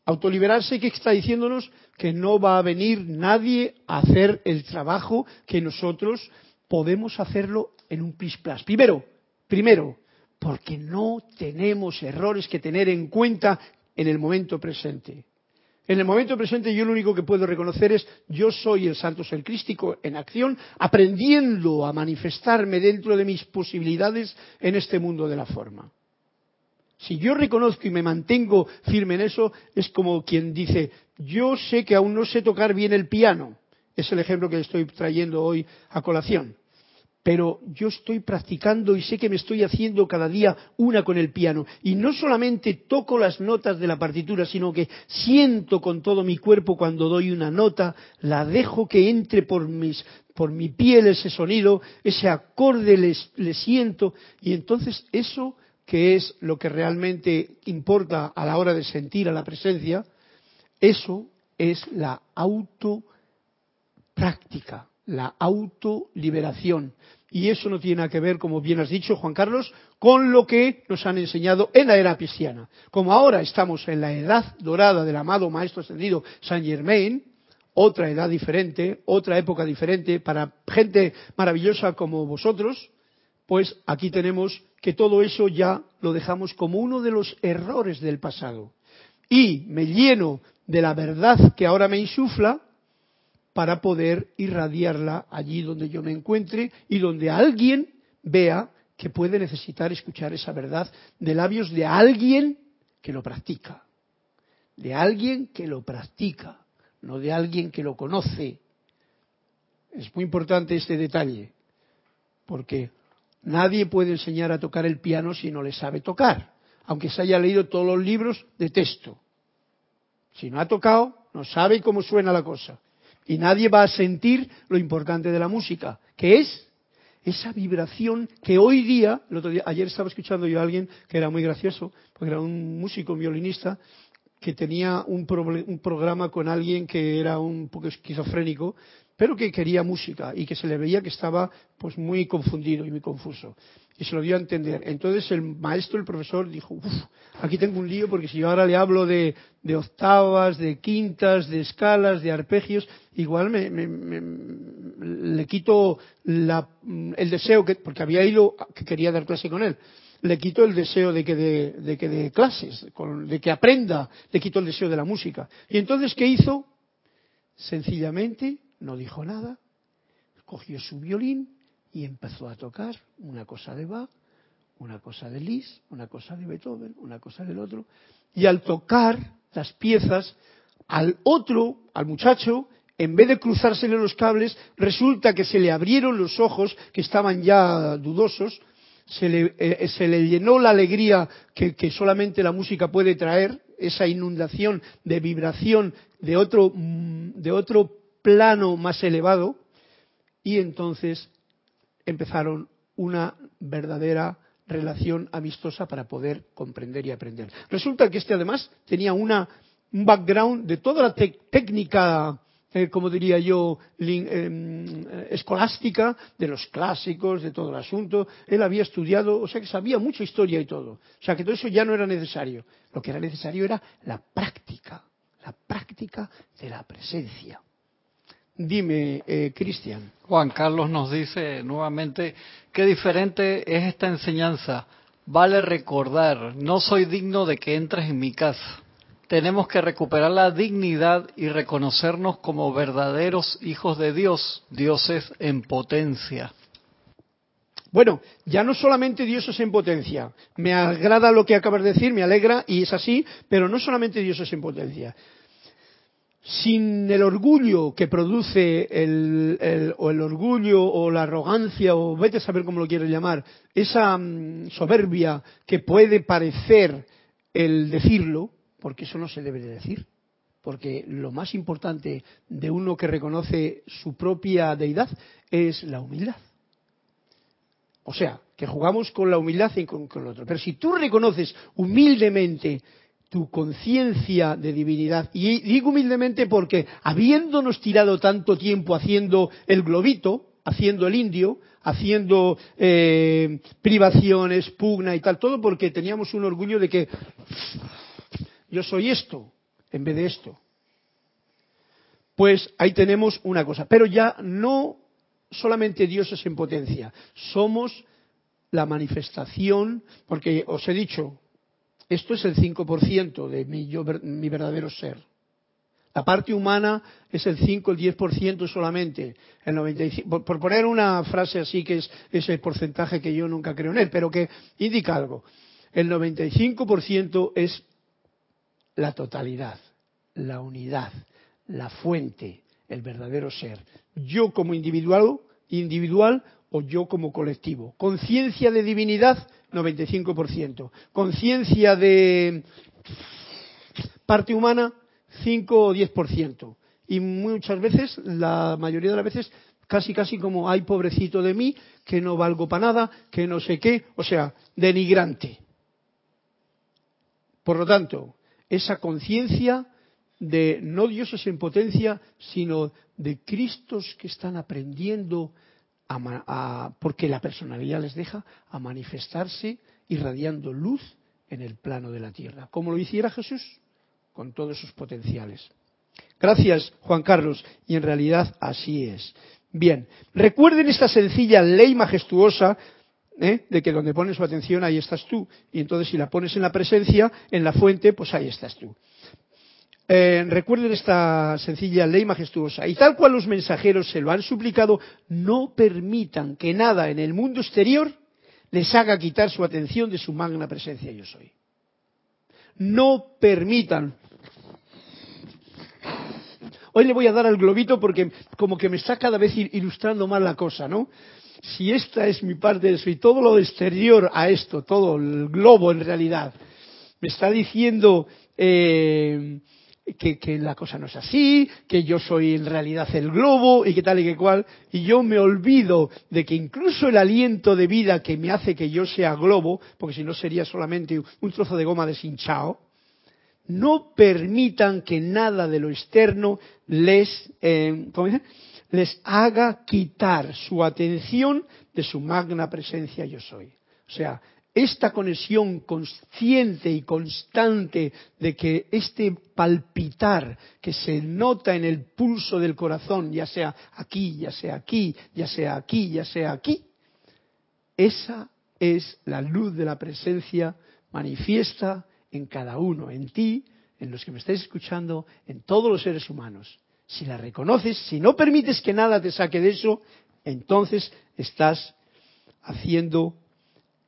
Autoliberarse, ¿qué está diciéndonos? Que no va a venir nadie a hacer el trabajo que nosotros podemos hacerlo en un plis plas. Primero, primero, porque no tenemos errores que tener en cuenta en el momento presente. En el momento presente yo lo único que puedo reconocer es yo soy el santo ser crístico en acción, aprendiendo a manifestarme dentro de mis posibilidades en este mundo de la forma. Si yo reconozco y me mantengo firme en eso, es como quien dice, yo sé que aún no sé tocar bien el piano. Es el ejemplo que estoy trayendo hoy a colación pero yo estoy practicando y sé que me estoy haciendo cada día una con el piano. Y no solamente toco las notas de la partitura, sino que siento con todo mi cuerpo cuando doy una nota, la dejo que entre por, mis, por mi piel ese sonido, ese acorde le, siento, y entonces eso que es lo que realmente importa a la hora de sentir a la presencia, eso es la autopráctica, la autoliberación. Y eso no tiene nada que ver, como bien has dicho, Juan Carlos, con lo que nos han enseñado en la era cristiana. Como ahora estamos en la edad dorada del amado Maestro Ascendido Saint Germain, otra edad diferente, otra época diferente, para gente maravillosa como vosotros, pues aquí tenemos que todo eso ya lo dejamos como uno de los errores del pasado. Y me lleno de la verdad que ahora me insufla para poder irradiarla allí donde yo me encuentre y donde alguien vea que puede necesitar escuchar esa verdad de labios de alguien que lo practica, de alguien que lo practica, no de alguien que lo conoce. Es muy importante este detalle, porque nadie puede enseñar a tocar el piano si no le sabe tocar, aunque se haya leído todos los libros de texto. Si no ha tocado, no sabe cómo suena la cosa. Y nadie va a sentir lo importante de la música, que es esa vibración que hoy día, ayer estaba escuchando yo a alguien que era muy gracioso, porque era un músico, un violinista, que tenía un, un programa con alguien que era un poco esquizofrénico, pero que quería música y que se le veía que estaba pues muy confundido y muy confuso y se lo dio a entender. Entonces el maestro, el profesor, dijo, uff, aquí tengo un lío porque si yo ahora le hablo de, octavas, de quintas, de escalas, de arpegios, igual me, le quito el deseo, que, porque había ido, que quería dar clase con él, le quito el deseo de que de, que de clases, de que aprenda, le quito el deseo de la música. Y entonces, ¿qué hizo? Sencillamente no dijo nada, cogió su violín y empezó a tocar una cosa de Bach, una cosa de Liszt, una cosa de Beethoven, una cosa del otro, y al tocar las piezas, al otro, al muchacho, en vez de cruzársele los cables, resulta que se le abrieron los ojos, que estaban ya dudosos, se le, eh, se le llenó la alegría que, que, solamente la música puede traer, esa inundación de vibración de otro, mm, de otro plano más elevado, y entonces empezaron una verdadera relación amistosa para poder comprender y aprender. Resulta que este además tenía una, un background de toda la técnica, eh, como diría yo, em, escolástica, de los clásicos, de todo el asunto. Él había estudiado, o sea que sabía mucha historia y todo. O sea que todo eso ya no era necesario. Lo que era necesario era la práctica, la práctica de la presencia. Dime, eh, Cristian. Juan Carlos nos dice nuevamente, qué diferente es esta enseñanza. Vale recordar, no soy digno de que entres en mi casa. Tenemos que recuperar la dignidad y reconocernos como verdaderos hijos de Dios, dioses en potencia. Bueno, ya no solamente dioses en potencia. Me agrada lo que acabas de decir, me alegra y es así, pero no solamente dioses en potencia sin el orgullo que produce el, o el orgullo o la arrogancia o vete a saber cómo lo quieres llamar, esa mm, soberbia que puede parecer el decirlo, porque eso no se debe de decir, porque lo más importante de uno que reconoce su propia deidad es la humildad. O sea, que jugamos con la humildad y con, con el otro. Pero si tú reconoces humildemente tu conciencia de divinidad. Y digo humildemente porque habiéndonos tirado tanto tiempo haciendo el globito, haciendo el indio, haciendo eh, privaciones, pugna y tal, todo porque teníamos un orgullo de que yo soy esto en vez de esto. Pues ahí tenemos una cosa. Pero ya no solamente Dios es en potencia, somos la manifestación, porque os he dicho, esto es el 5% de mi, mi verdadero ser. La parte humana es el 5, el 10% solamente. El 95, por, poner una frase así que es ese porcentaje que yo nunca creo en él, pero que indica algo. El 95% es la totalidad, la unidad, la fuente, el verdadero ser. Yo como individual, individual o yo como colectivo. Conciencia de divinidad, 95%. Conciencia de parte humana, 5 o 10%. Y muchas veces, la mayoría de las veces, casi casi como, ay pobrecito de mí, que no valgo para nada, que no sé qué, o sea, denigrante. Por lo tanto, esa conciencia de no dioses en potencia, sino de Cristos que están aprendiendo porque la personalidad les deja a manifestarse irradiando luz en el plano de la tierra, como lo hiciera Jesús con todos sus potenciales. Gracias, Juan Carlos, y en realidad así es. Bien, recuerden esta sencilla ley majestuosa ¿eh? de que donde pones su atención ahí estás tú. Y entonces si la pones en la presencia, en la fuente, pues ahí estás tú. Eh, recuerden esta sencilla ley majestuosa. Y tal cual los mensajeros se lo han suplicado, no permitan que nada en el mundo exterior les haga quitar su atención de su magna presencia yo soy. No permitan. Hoy le voy a dar al globito porque como que me está cada vez ilustrando más la cosa, ¿no? Si esta es mi parte de eso y todo lo exterior a esto, todo el globo en realidad, me está diciendo eh, que, la cosa no es así, que yo soy en realidad el globo y que tal y que cual, y yo me olvido de que incluso el aliento de vida que me hace que yo sea globo, porque si no sería solamente un trozo de goma deshinchado, no permitan que nada de lo externo les, eh, les haga quitar su atención de su magna presencia yo soy. O sea, esta conexión consciente y constante de que este palpitar que se nota en el pulso del corazón, ya sea aquí, ya sea aquí, ya sea aquí, ya sea aquí, esa es la luz de la presencia manifiesta en cada uno, en ti, en los que me estáis escuchando, en todos los seres humanos. Si la reconoces, si no permites que nada te saque de eso, entonces estás haciendo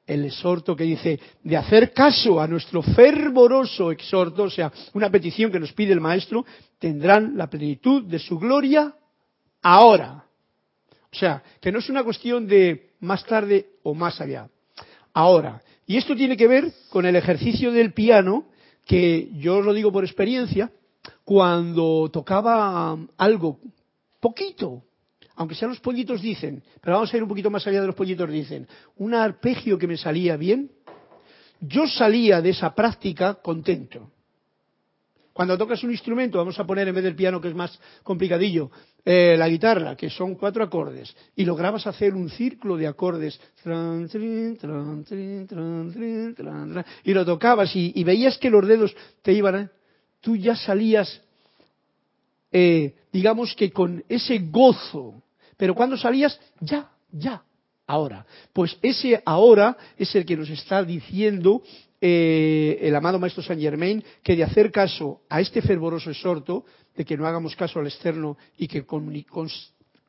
el exhorto que dice de hacer caso a nuestro fervoroso exhorto, o sea, una petición que nos pide el Maestro, tendrán la plenitud de su gloria ahora. O sea, que no es una cuestión de más tarde o más allá, ahora. Y esto tiene que ver con el ejercicio del piano, que yo os lo digo por experiencia, cuando tocaba algo poquito, aunque sean los pollitos dicen, pero vamos a ir un poquito más allá de los pollitos dicen, un arpegio que me salía bien, yo salía de esa práctica contento. Cuando tocas un instrumento, vamos a poner en vez del piano que es más complicadillo, eh, la guitarra, que son cuatro acordes, y lograbas hacer un círculo de acordes, y lo tocabas y, veías que los dedos te iban, tú ya salías, eh, digamos que con ese gozo pero cuando salías, ya, ya, ahora. Pues ese ahora es el que nos está diciendo eh, el amado Maestro Saint Germain que de hacer caso a este fervoroso exhorto, de que no hagamos caso al externo y que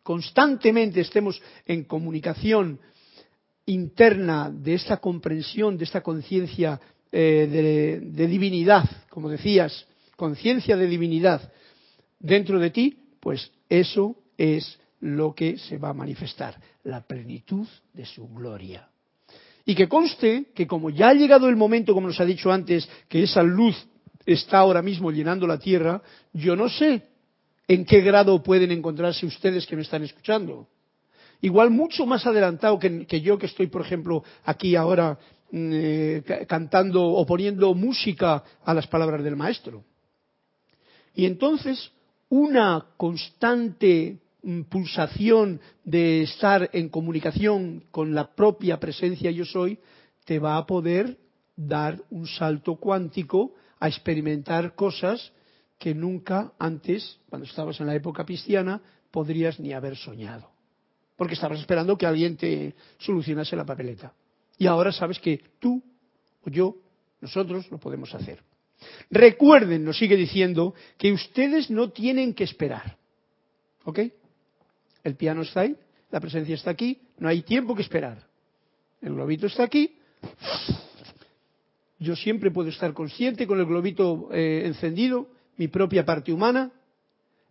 constantemente estemos en comunicación interna de esta comprensión, de esta conciencia eh, de divinidad, como decías, conciencia de divinidad dentro de ti, pues eso es lo que se va a manifestar, la plenitud de su gloria. Y que conste que como ya ha llegado el momento, como nos ha dicho antes, que esa luz está ahora mismo llenando la tierra, yo no sé en qué grado pueden encontrarse ustedes que me están escuchando. Igual mucho más adelantado que, yo que estoy, por ejemplo, aquí ahora mm, eh, cantando o poniendo música a las palabras del maestro. Y entonces, una constante pulsación de estar en comunicación con la propia presencia yo soy, te va a poder dar un salto cuántico a experimentar cosas que nunca antes, cuando estabas en la época cristiana, podrías ni haber soñado. Porque estabas esperando que alguien te solucionase la papeleta. Y ahora sabes que tú o yo, nosotros lo podemos hacer. Recuerden, nos sigue diciendo, que ustedes no tienen que esperar. ¿Ok? El piano está ahí, la presencia está aquí, no hay tiempo que esperar. El globito está aquí. Yo siempre puedo estar consciente con el globito eh, encendido, mi propia parte humana,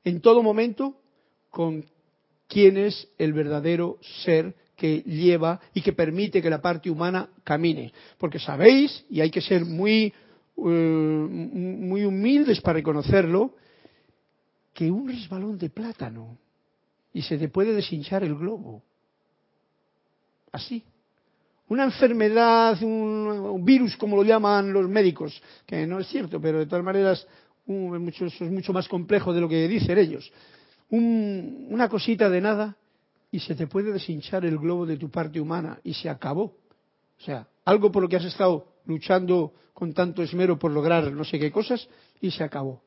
en todo momento, con quién es el verdadero ser que lleva y que permite que la parte humana camine. Porque sabéis, y hay que ser muy, eh, muy humildes para reconocerlo, que un resbalón de plátano y se te puede deshinchar el globo. Así. Una enfermedad, un, virus, como lo llaman los médicos, que no es cierto, pero de todas maneras es mucho más complejo de lo que dicen ellos. una cosita de nada y se te puede deshinchar el globo de tu parte humana y se acabó. O sea, algo por lo que has estado luchando con tanto esmero por lograr no sé qué cosas y se acabó.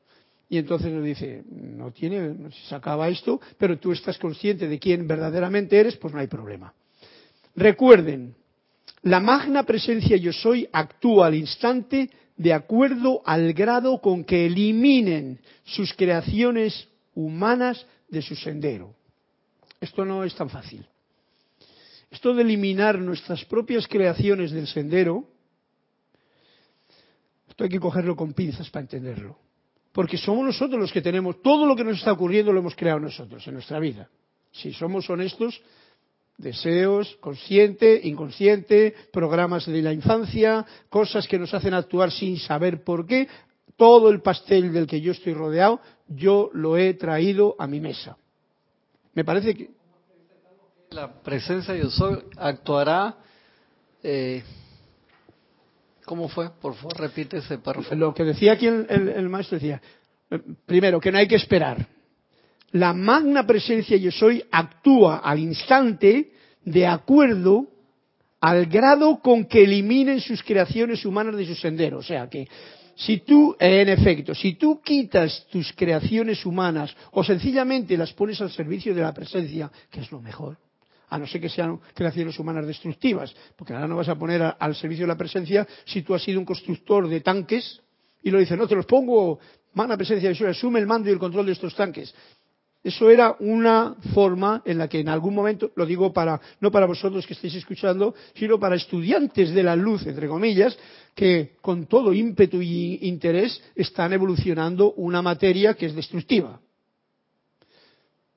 Y entonces nos dice, no tiene, se acaba esto, pero tú estás consciente de quién verdaderamente eres, pues no hay problema. Recuerden La magna presencia yo soy actúa al instante de acuerdo al grado con que eliminen sus creaciones humanas de su sendero. Esto no es tan fácil. Esto de eliminar nuestras propias creaciones del sendero, esto hay que cogerlo con pinzas para entenderlo. Porque somos nosotros los que tenemos, todo lo que nos está ocurriendo lo hemos creado nosotros en nuestra vida. Si somos honestos, deseos, consciente, inconsciente, programas de la infancia, cosas que nos hacen actuar sin saber por qué, todo el pastel del que yo estoy rodeado, yo lo he traído a mi mesa. Me parece que... La presencia yo soy actuará... Eh, ¿Cómo fue? Por favor, repite ese párrafo. Lo que decía aquí el, el maestro decía, eh, primero, que no hay que esperar la magna presencia yo soy actúa al instante de acuerdo al grado con que eliminen sus creaciones humanas de su sendero. O sea que si tú, en efecto, si tú quitas tus creaciones humanas o sencillamente las pones al servicio de la presencia, que es lo mejor, a no ser que sean creaciones humanas destructivas, porque ahora no vas a poner al servicio de la presencia si tú has sido un constructor de tanques y lo dices, no, te los pongo, magna presencia de soy, asume el mando y el control de estos tanques. Eso era una forma en la que en algún momento, lo digo para, no para vosotros que estéis escuchando, sino para estudiantes de la luz, entre comillas, que con todo ímpetu y interés están evolucionando una materia que es destructiva.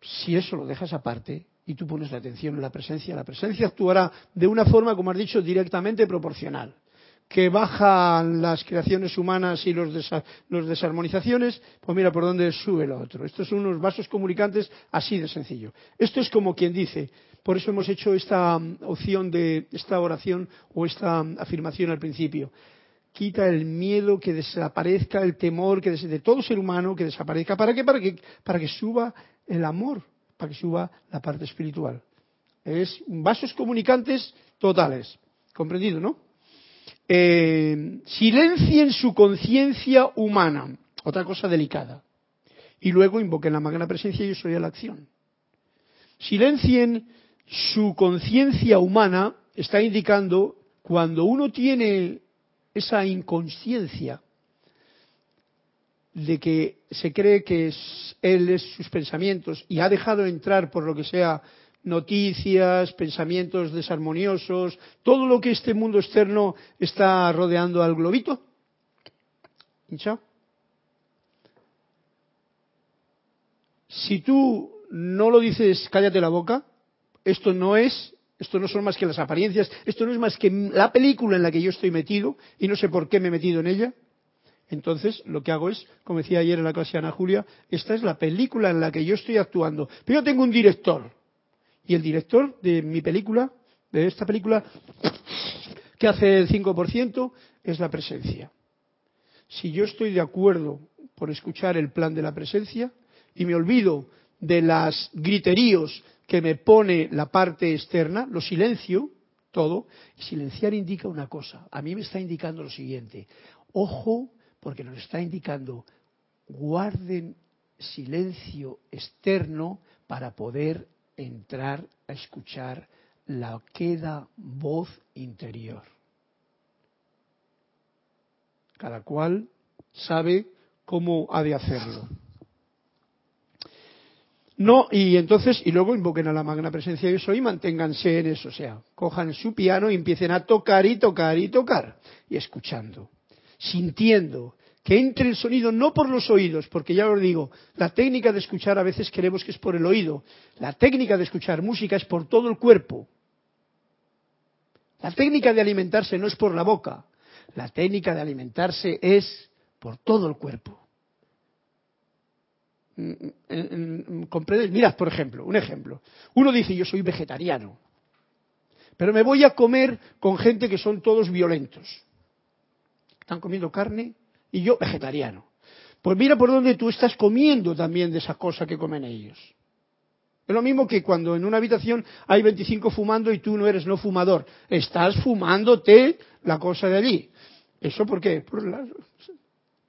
Si eso lo dejas aparte y tú pones la atención en la presencia, la presencia actuará de una forma, como has dicho, directamente proporcional que bajan las creaciones humanas y los, desarmonizaciones, pues mira por dónde sube lo otro. Estos son unos vasos comunicantes así de sencillo. Esto es como quien dice, por eso hemos hecho esta um, opción de esta oración o esta um, afirmación al principio. Quita el miedo, que desaparezca el temor que de todo ser humano, que desaparezca. ¿Para qué? Para que, para que suba el amor, que suba la parte espiritual. Es vasos comunicantes totales. ¿Comprendido, no? eh, silencien su conciencia humana, otra cosa delicada, y luego invoquen la magna presencia y yo soy a la acción. Silencien su conciencia humana, está indicando cuando uno tiene esa inconsciencia de que se cree que es, él es sus pensamientos y ha dejado entrar por lo que sea noticias, pensamientos desarmoniosos, todo lo que este mundo externo está rodeando al globito. Si tú no lo dices, cállate la boca, esto no es, esto no son más que las apariencias, esto no es más que la película en la que yo estoy metido y no sé por qué me he metido en ella. Entonces, lo que hago es, como decía ayer en la clase Ana Julia, esta es la película en la que yo estoy actuando. Pero yo tengo un director, y el director de mi película, de esta película, que hace el 5%, es la presencia. Si yo estoy de acuerdo por escuchar el plan de la presencia y me olvido de las griteríos que me pone la parte externa, lo silencio todo. Silenciar indica una cosa. A mí me está indicando lo siguiente. Ojo, porque nos está indicando, guarden silencio externo para poder entrar a escuchar la queda voz interior. Cada cual sabe cómo ha de hacerlo. No, y entonces, y luego invoquen a la magna presencia de eso y manténganse en eso, o sea, cojan su piano y empiecen a tocar y tocar y tocar, y escuchando, sintiendo, que entre el sonido no por los oídos, porque ya os digo, la técnica de escuchar a veces queremos que es por el oído, la técnica de escuchar música es por todo el cuerpo. La técnica de alimentarse no es por la boca, la técnica de alimentarse es por todo el cuerpo. Mm, mm, mm, ¿Comprendes? Mirad, por ejemplo, un ejemplo. Uno dice, yo soy vegetariano, pero me voy a comer con gente que son todos violentos. Están comiendo carne y yo vegetariano. Pues mira por dónde tú estás comiendo también de esa cosa que comen ellos. Es lo mismo que cuando en una habitación hay 25 fumando y tú no eres no fumador. Estás fumándote la cosa de allí. ¿Eso por qué?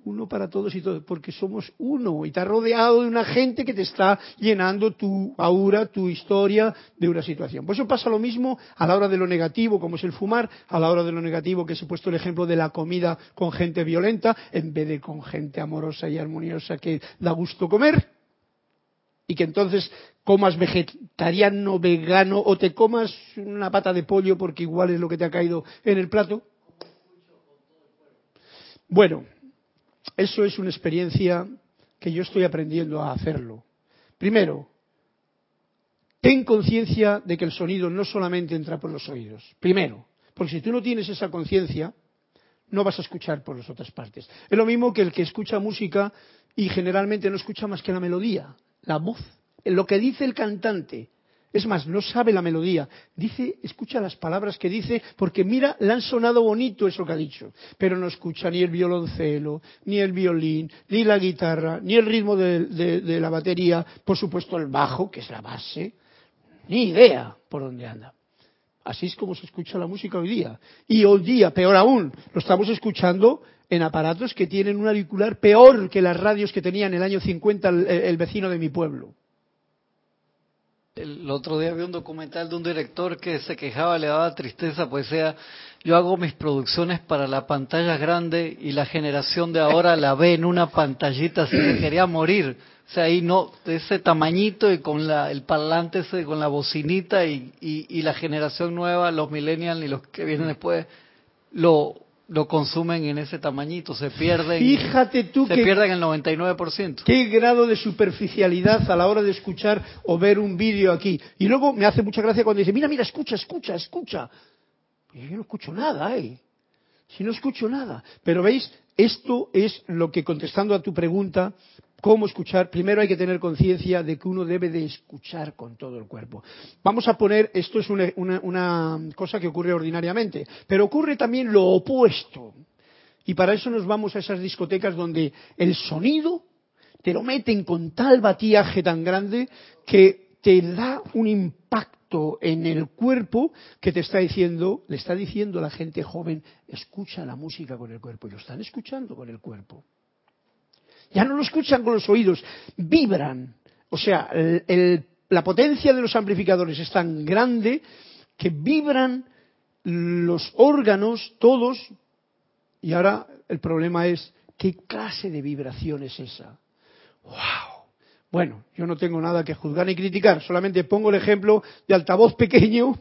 Uno para todos y todos, porque somos uno y has rodeado de una gente que te está llenando tu aura, tu historia de una situación. Por eso pasa lo mismo a la hora de lo negativo, como es el fumar, a la hora de lo negativo, que he puesto el ejemplo de la comida con gente violenta, en vez de con gente amorosa y armoniosa que da gusto comer, y que entonces comas vegetariano, vegano o te comas una pata de pollo porque igual es lo que te ha caído en el plato. Bueno, eso es una experiencia que yo estoy aprendiendo a hacerlo. Primero, ten conciencia de que el sonido no solamente entra por los oídos. Primero, porque si tú no tienes esa conciencia, no vas a escuchar por las otras partes. Es lo mismo que el que escucha música y generalmente no escucha más que la melodía, la voz, lo que dice el cantante. Es más, no sabe la melodía. Dice, escucha las palabras que dice, porque mira, le han sonado bonito eso que ha dicho. Pero no escucha ni el violoncelo, ni el violín, ni la guitarra, ni el ritmo de, la batería, por supuesto el bajo, que es la base. Ni idea por dónde anda. Así es como se escucha la música hoy día. Y hoy día, peor aún, lo estamos escuchando en aparatos que tienen un auricular peor que las radios que tenía en el año 50 el vecino de mi pueblo. El otro día vi un documental de un director que se quejaba, le daba tristeza, pues sea, yo hago mis producciones para la pantalla grande y la generación de ahora la ve en una pantallita así que quería morir. O sea, ahí no, de ese tamañito y con la, el parlante ese, con la bocinita y, y, y la generación nueva, los millennials y los que vienen después, lo, lo consumen en ese tamañito, se pierden. Fíjate tú se pierden el 99%. Qué grado de superficialidad a la hora de escuchar o ver un vídeo aquí. Y luego me hace mucha gracia cuando dice, mira, mira, escucha, escucha, escucha. Y yo no escucho nada, ¿eh? Si no escucho nada. Pero veis, esto es lo que contestando a tu pregunta, cómo escuchar, primero hay que tener conciencia de que uno debe de escuchar con todo el cuerpo. Vamos a poner, esto es una, cosa que ocurre ordinariamente, pero ocurre también lo opuesto. Y para eso nos vamos a esas discotecas donde el sonido te lo meten con tal batiaje tan grande que te da un impacto en el cuerpo que te está diciendo, le está diciendo a la gente joven, escucha la música con el cuerpo, y lo están escuchando con el cuerpo. Ya no lo escuchan con los oídos, vibran. O sea, la potencia de los amplificadores es tan grande que vibran los órganos todos. Y ahora el problema es, ¿qué clase de vibración es esa? ¡Wow! Bueno, yo no tengo nada que juzgar ni criticar, solamente pongo el ejemplo de altavoz pequeño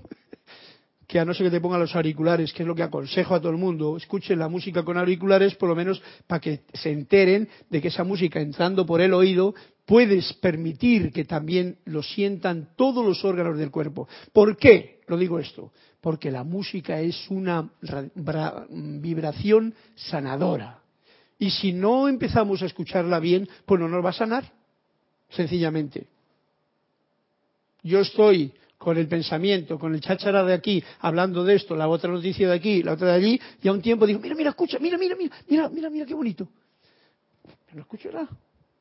que no ser que te pongan los auriculares, que es lo que aconsejo a todo el mundo, escuchen la música con auriculares, por lo menos para que se enteren de que esa música entrando por el oído puedes permitir que también lo sientan todos los órganos del cuerpo. ¿Por qué lo digo esto? Porque la música es una vibración sanadora. Y si no empezamos a escucharla bien, pues no nos va a sanar, sencillamente. Yo estoy con el pensamiento, con el cháchara de aquí, hablando de esto, la otra noticia de aquí, la otra de allí, y a un tiempo digo, mira, mira, escucha, mira, mira, mira, mira, mira, mira qué bonito. Pero no escucho nada.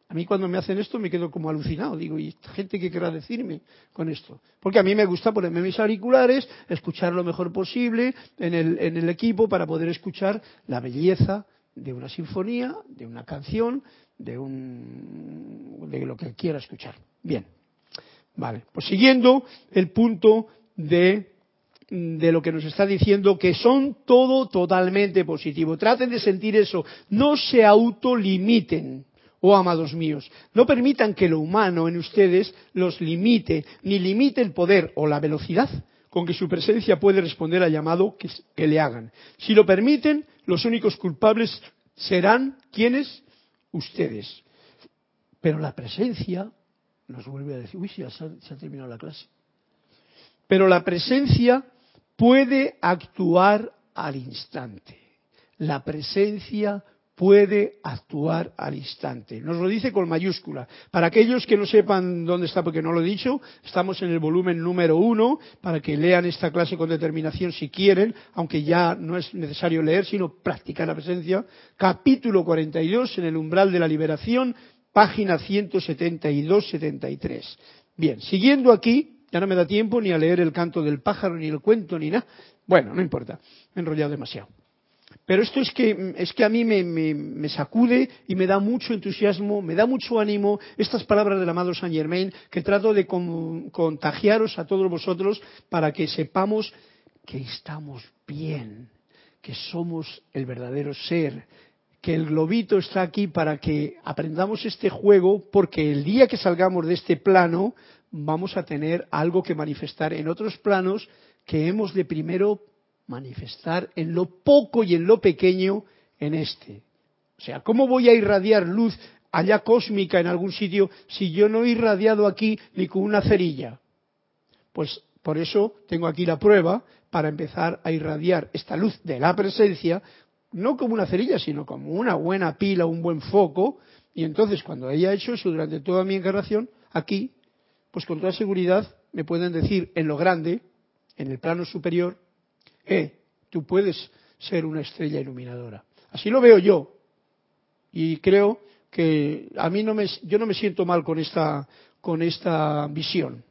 A mí cuando me hacen esto me quedo como alucinado. Digo, ¿y esta gente qué querrá decirme con esto? Porque a mí me gusta ponerme mis auriculares, escuchar lo mejor posible en el, en el equipo para poder escuchar la belleza de una sinfonía, de una canción, de, un, de lo que quiera escuchar. Bien. Vale, pues siguiendo el punto de, de lo que nos está diciendo, que son todo totalmente positivo. Traten de sentir eso. No se autolimiten. Oh, amados míos, no permitan que lo humano en ustedes los limite, ni limite el poder o la velocidad con que su presencia puede responder al llamado que, que le hagan. Si lo permiten, los únicos culpables serán quienes? Ustedes. Pero la presencia nos vuelve a decir, uy, ya se ha, terminado la clase. Pero la presencia puede actuar al instante. La presencia puede actuar al instante. Nos lo dice con mayúscula. Para aquellos que no sepan dónde está, porque no lo he dicho, estamos en el volumen número uno, para que lean esta clase con determinación si quieren, aunque ya no es necesario leer, sino practicar la presencia. Capítulo 42, en el umbral de la liberación, página 172-73. Bien, siguiendo aquí, ya no me da tiempo ni a leer el canto del pájaro, ni el cuento, ni nada. Bueno, no importa, me he enrollado demasiado. Pero esto es que, es que a mí me, me, sacude y me da mucho entusiasmo, me da mucho ánimo estas palabras del amado Saint Germain que trato de contagiaros a todos vosotros para que sepamos que estamos bien, que somos el verdadero ser, que el globito está aquí para que aprendamos este juego, porque el día que salgamos de este plano vamos a tener algo que manifestar en otros planos que hemos de primero manifestar en lo poco y en lo pequeño en este. O sea, ¿cómo voy a irradiar luz allá cósmica en algún sitio si yo no he irradiado aquí ni con una cerilla? Pues por eso tengo aquí la prueba para empezar a irradiar esta luz de la presencia, no como una cerilla, sino como una buena pila, un buen foco, y entonces cuando haya hecho eso durante toda mi encarnación, aquí, pues con toda seguridad me pueden decir en lo grande, en el plano superior, eh, tú puedes ser una estrella iluminadora. Así lo veo yo. Y creo que a mí no me, yo no me siento mal con esta, con esta visión.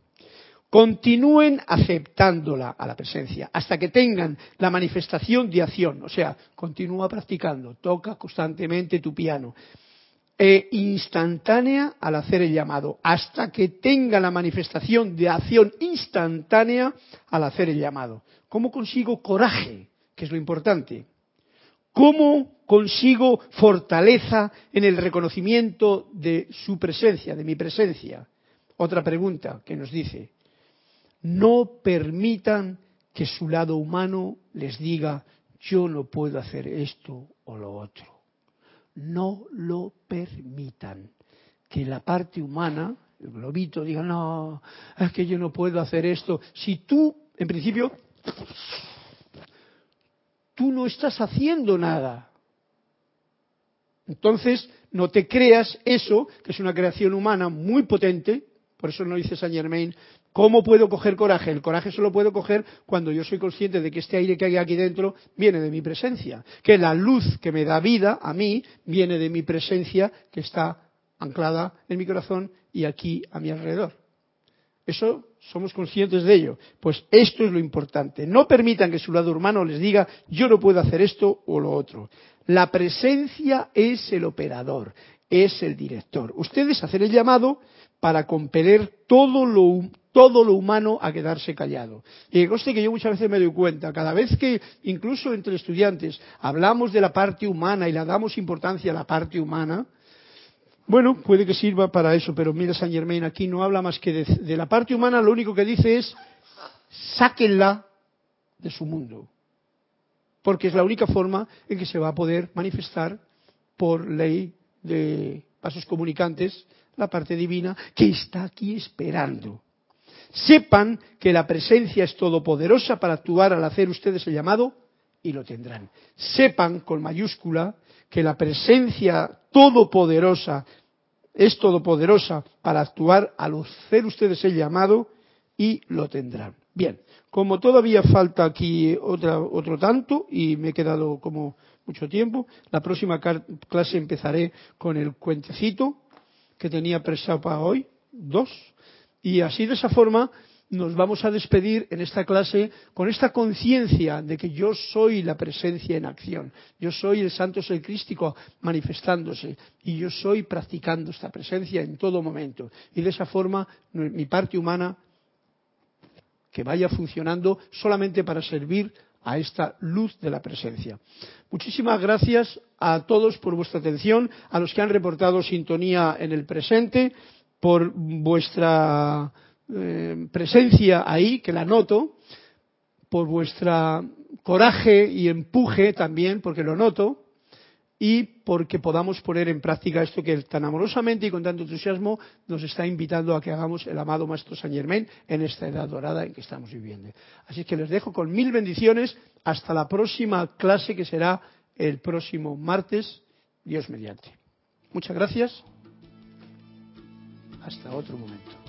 Continúen aceptándola a la presencia hasta que tengan la manifestación de acción. O sea, continúa practicando, toca constantemente tu piano. E instantánea al hacer el llamado, hasta que tenga la manifestación de acción instantánea al hacer el llamado. ¿Cómo consigo coraje? Que es lo importante. ¿Cómo consigo fortaleza en el reconocimiento de su presencia, de mi presencia? Otra pregunta que nos dice, no permitan que su lado humano les diga, yo no puedo hacer esto o lo otro. No lo permitan. Que la parte humana, el globito, diga, no, es que yo no puedo hacer esto. Si tú, en principio, tú no estás haciendo nada. Entonces, no te creas eso, que es una creación humana muy potente, por eso no dice Saint Germain, ¿cómo puedo coger coraje? El coraje solo puedo coger cuando yo soy consciente de que este aire que hay aquí dentro viene de mi presencia, que la luz que me da vida a mí viene de mi presencia que está anclada en mi corazón y aquí a mi alrededor. Eso somos conscientes de ello. Pues esto es lo importante. No permitan que su lado humano les diga yo no puedo hacer esto o lo otro. La presencia es el operador, es el director. Ustedes hacen el llamado para compeler todo lo, todo lo humano a quedarse callado. Y conste que yo muchas veces me doy cuenta, cada vez que incluso entre estudiantes hablamos de la parte humana y le damos importancia a la parte humana, bueno, puede que sirva para eso, pero mira Saint Germain aquí no habla más que de, la parte humana, lo único que dice es sáquenla de su mundo, porque es la única forma en que se va a poder manifestar por ley de pasos comunicantes la parte divina que está aquí esperando. Sepan que la presencia es todopoderosa para actuar al hacer ustedes el llamado y lo tendrán. Sepan con mayúscula que la presencia todopoderosa es todopoderosa para actuar al hacer ustedes el llamado y lo tendrán. Bien, como todavía falta aquí otro tanto y me he quedado como mucho tiempo, la próxima clase empezaré con el cuentecito que tenía pensado para hoy, dos, y así de esa forma nos vamos a despedir en esta clase con esta conciencia de que yo soy la presencia en acción, yo soy el santo ser crístico manifestándose y yo soy practicando esta presencia en todo momento. Y de esa forma mi parte humana que vaya funcionando solamente para servir a esta luz de la presencia. Muchísimas gracias a todos por vuestra atención, a los que han reportado sintonía en el presente, por vuestra eh, presencia ahí, que la noto, por vuestra coraje y empuje también, porque lo noto, y porque podamos poner en práctica esto que tan amorosamente y con tanto entusiasmo nos está invitando a que hagamos el amado Maestro Saint Germain en esta edad dorada en que estamos viviendo. Así que les dejo con mil bendiciones hasta la próxima clase que será el próximo martes, Dios mediante. Muchas gracias. Hasta otro momento.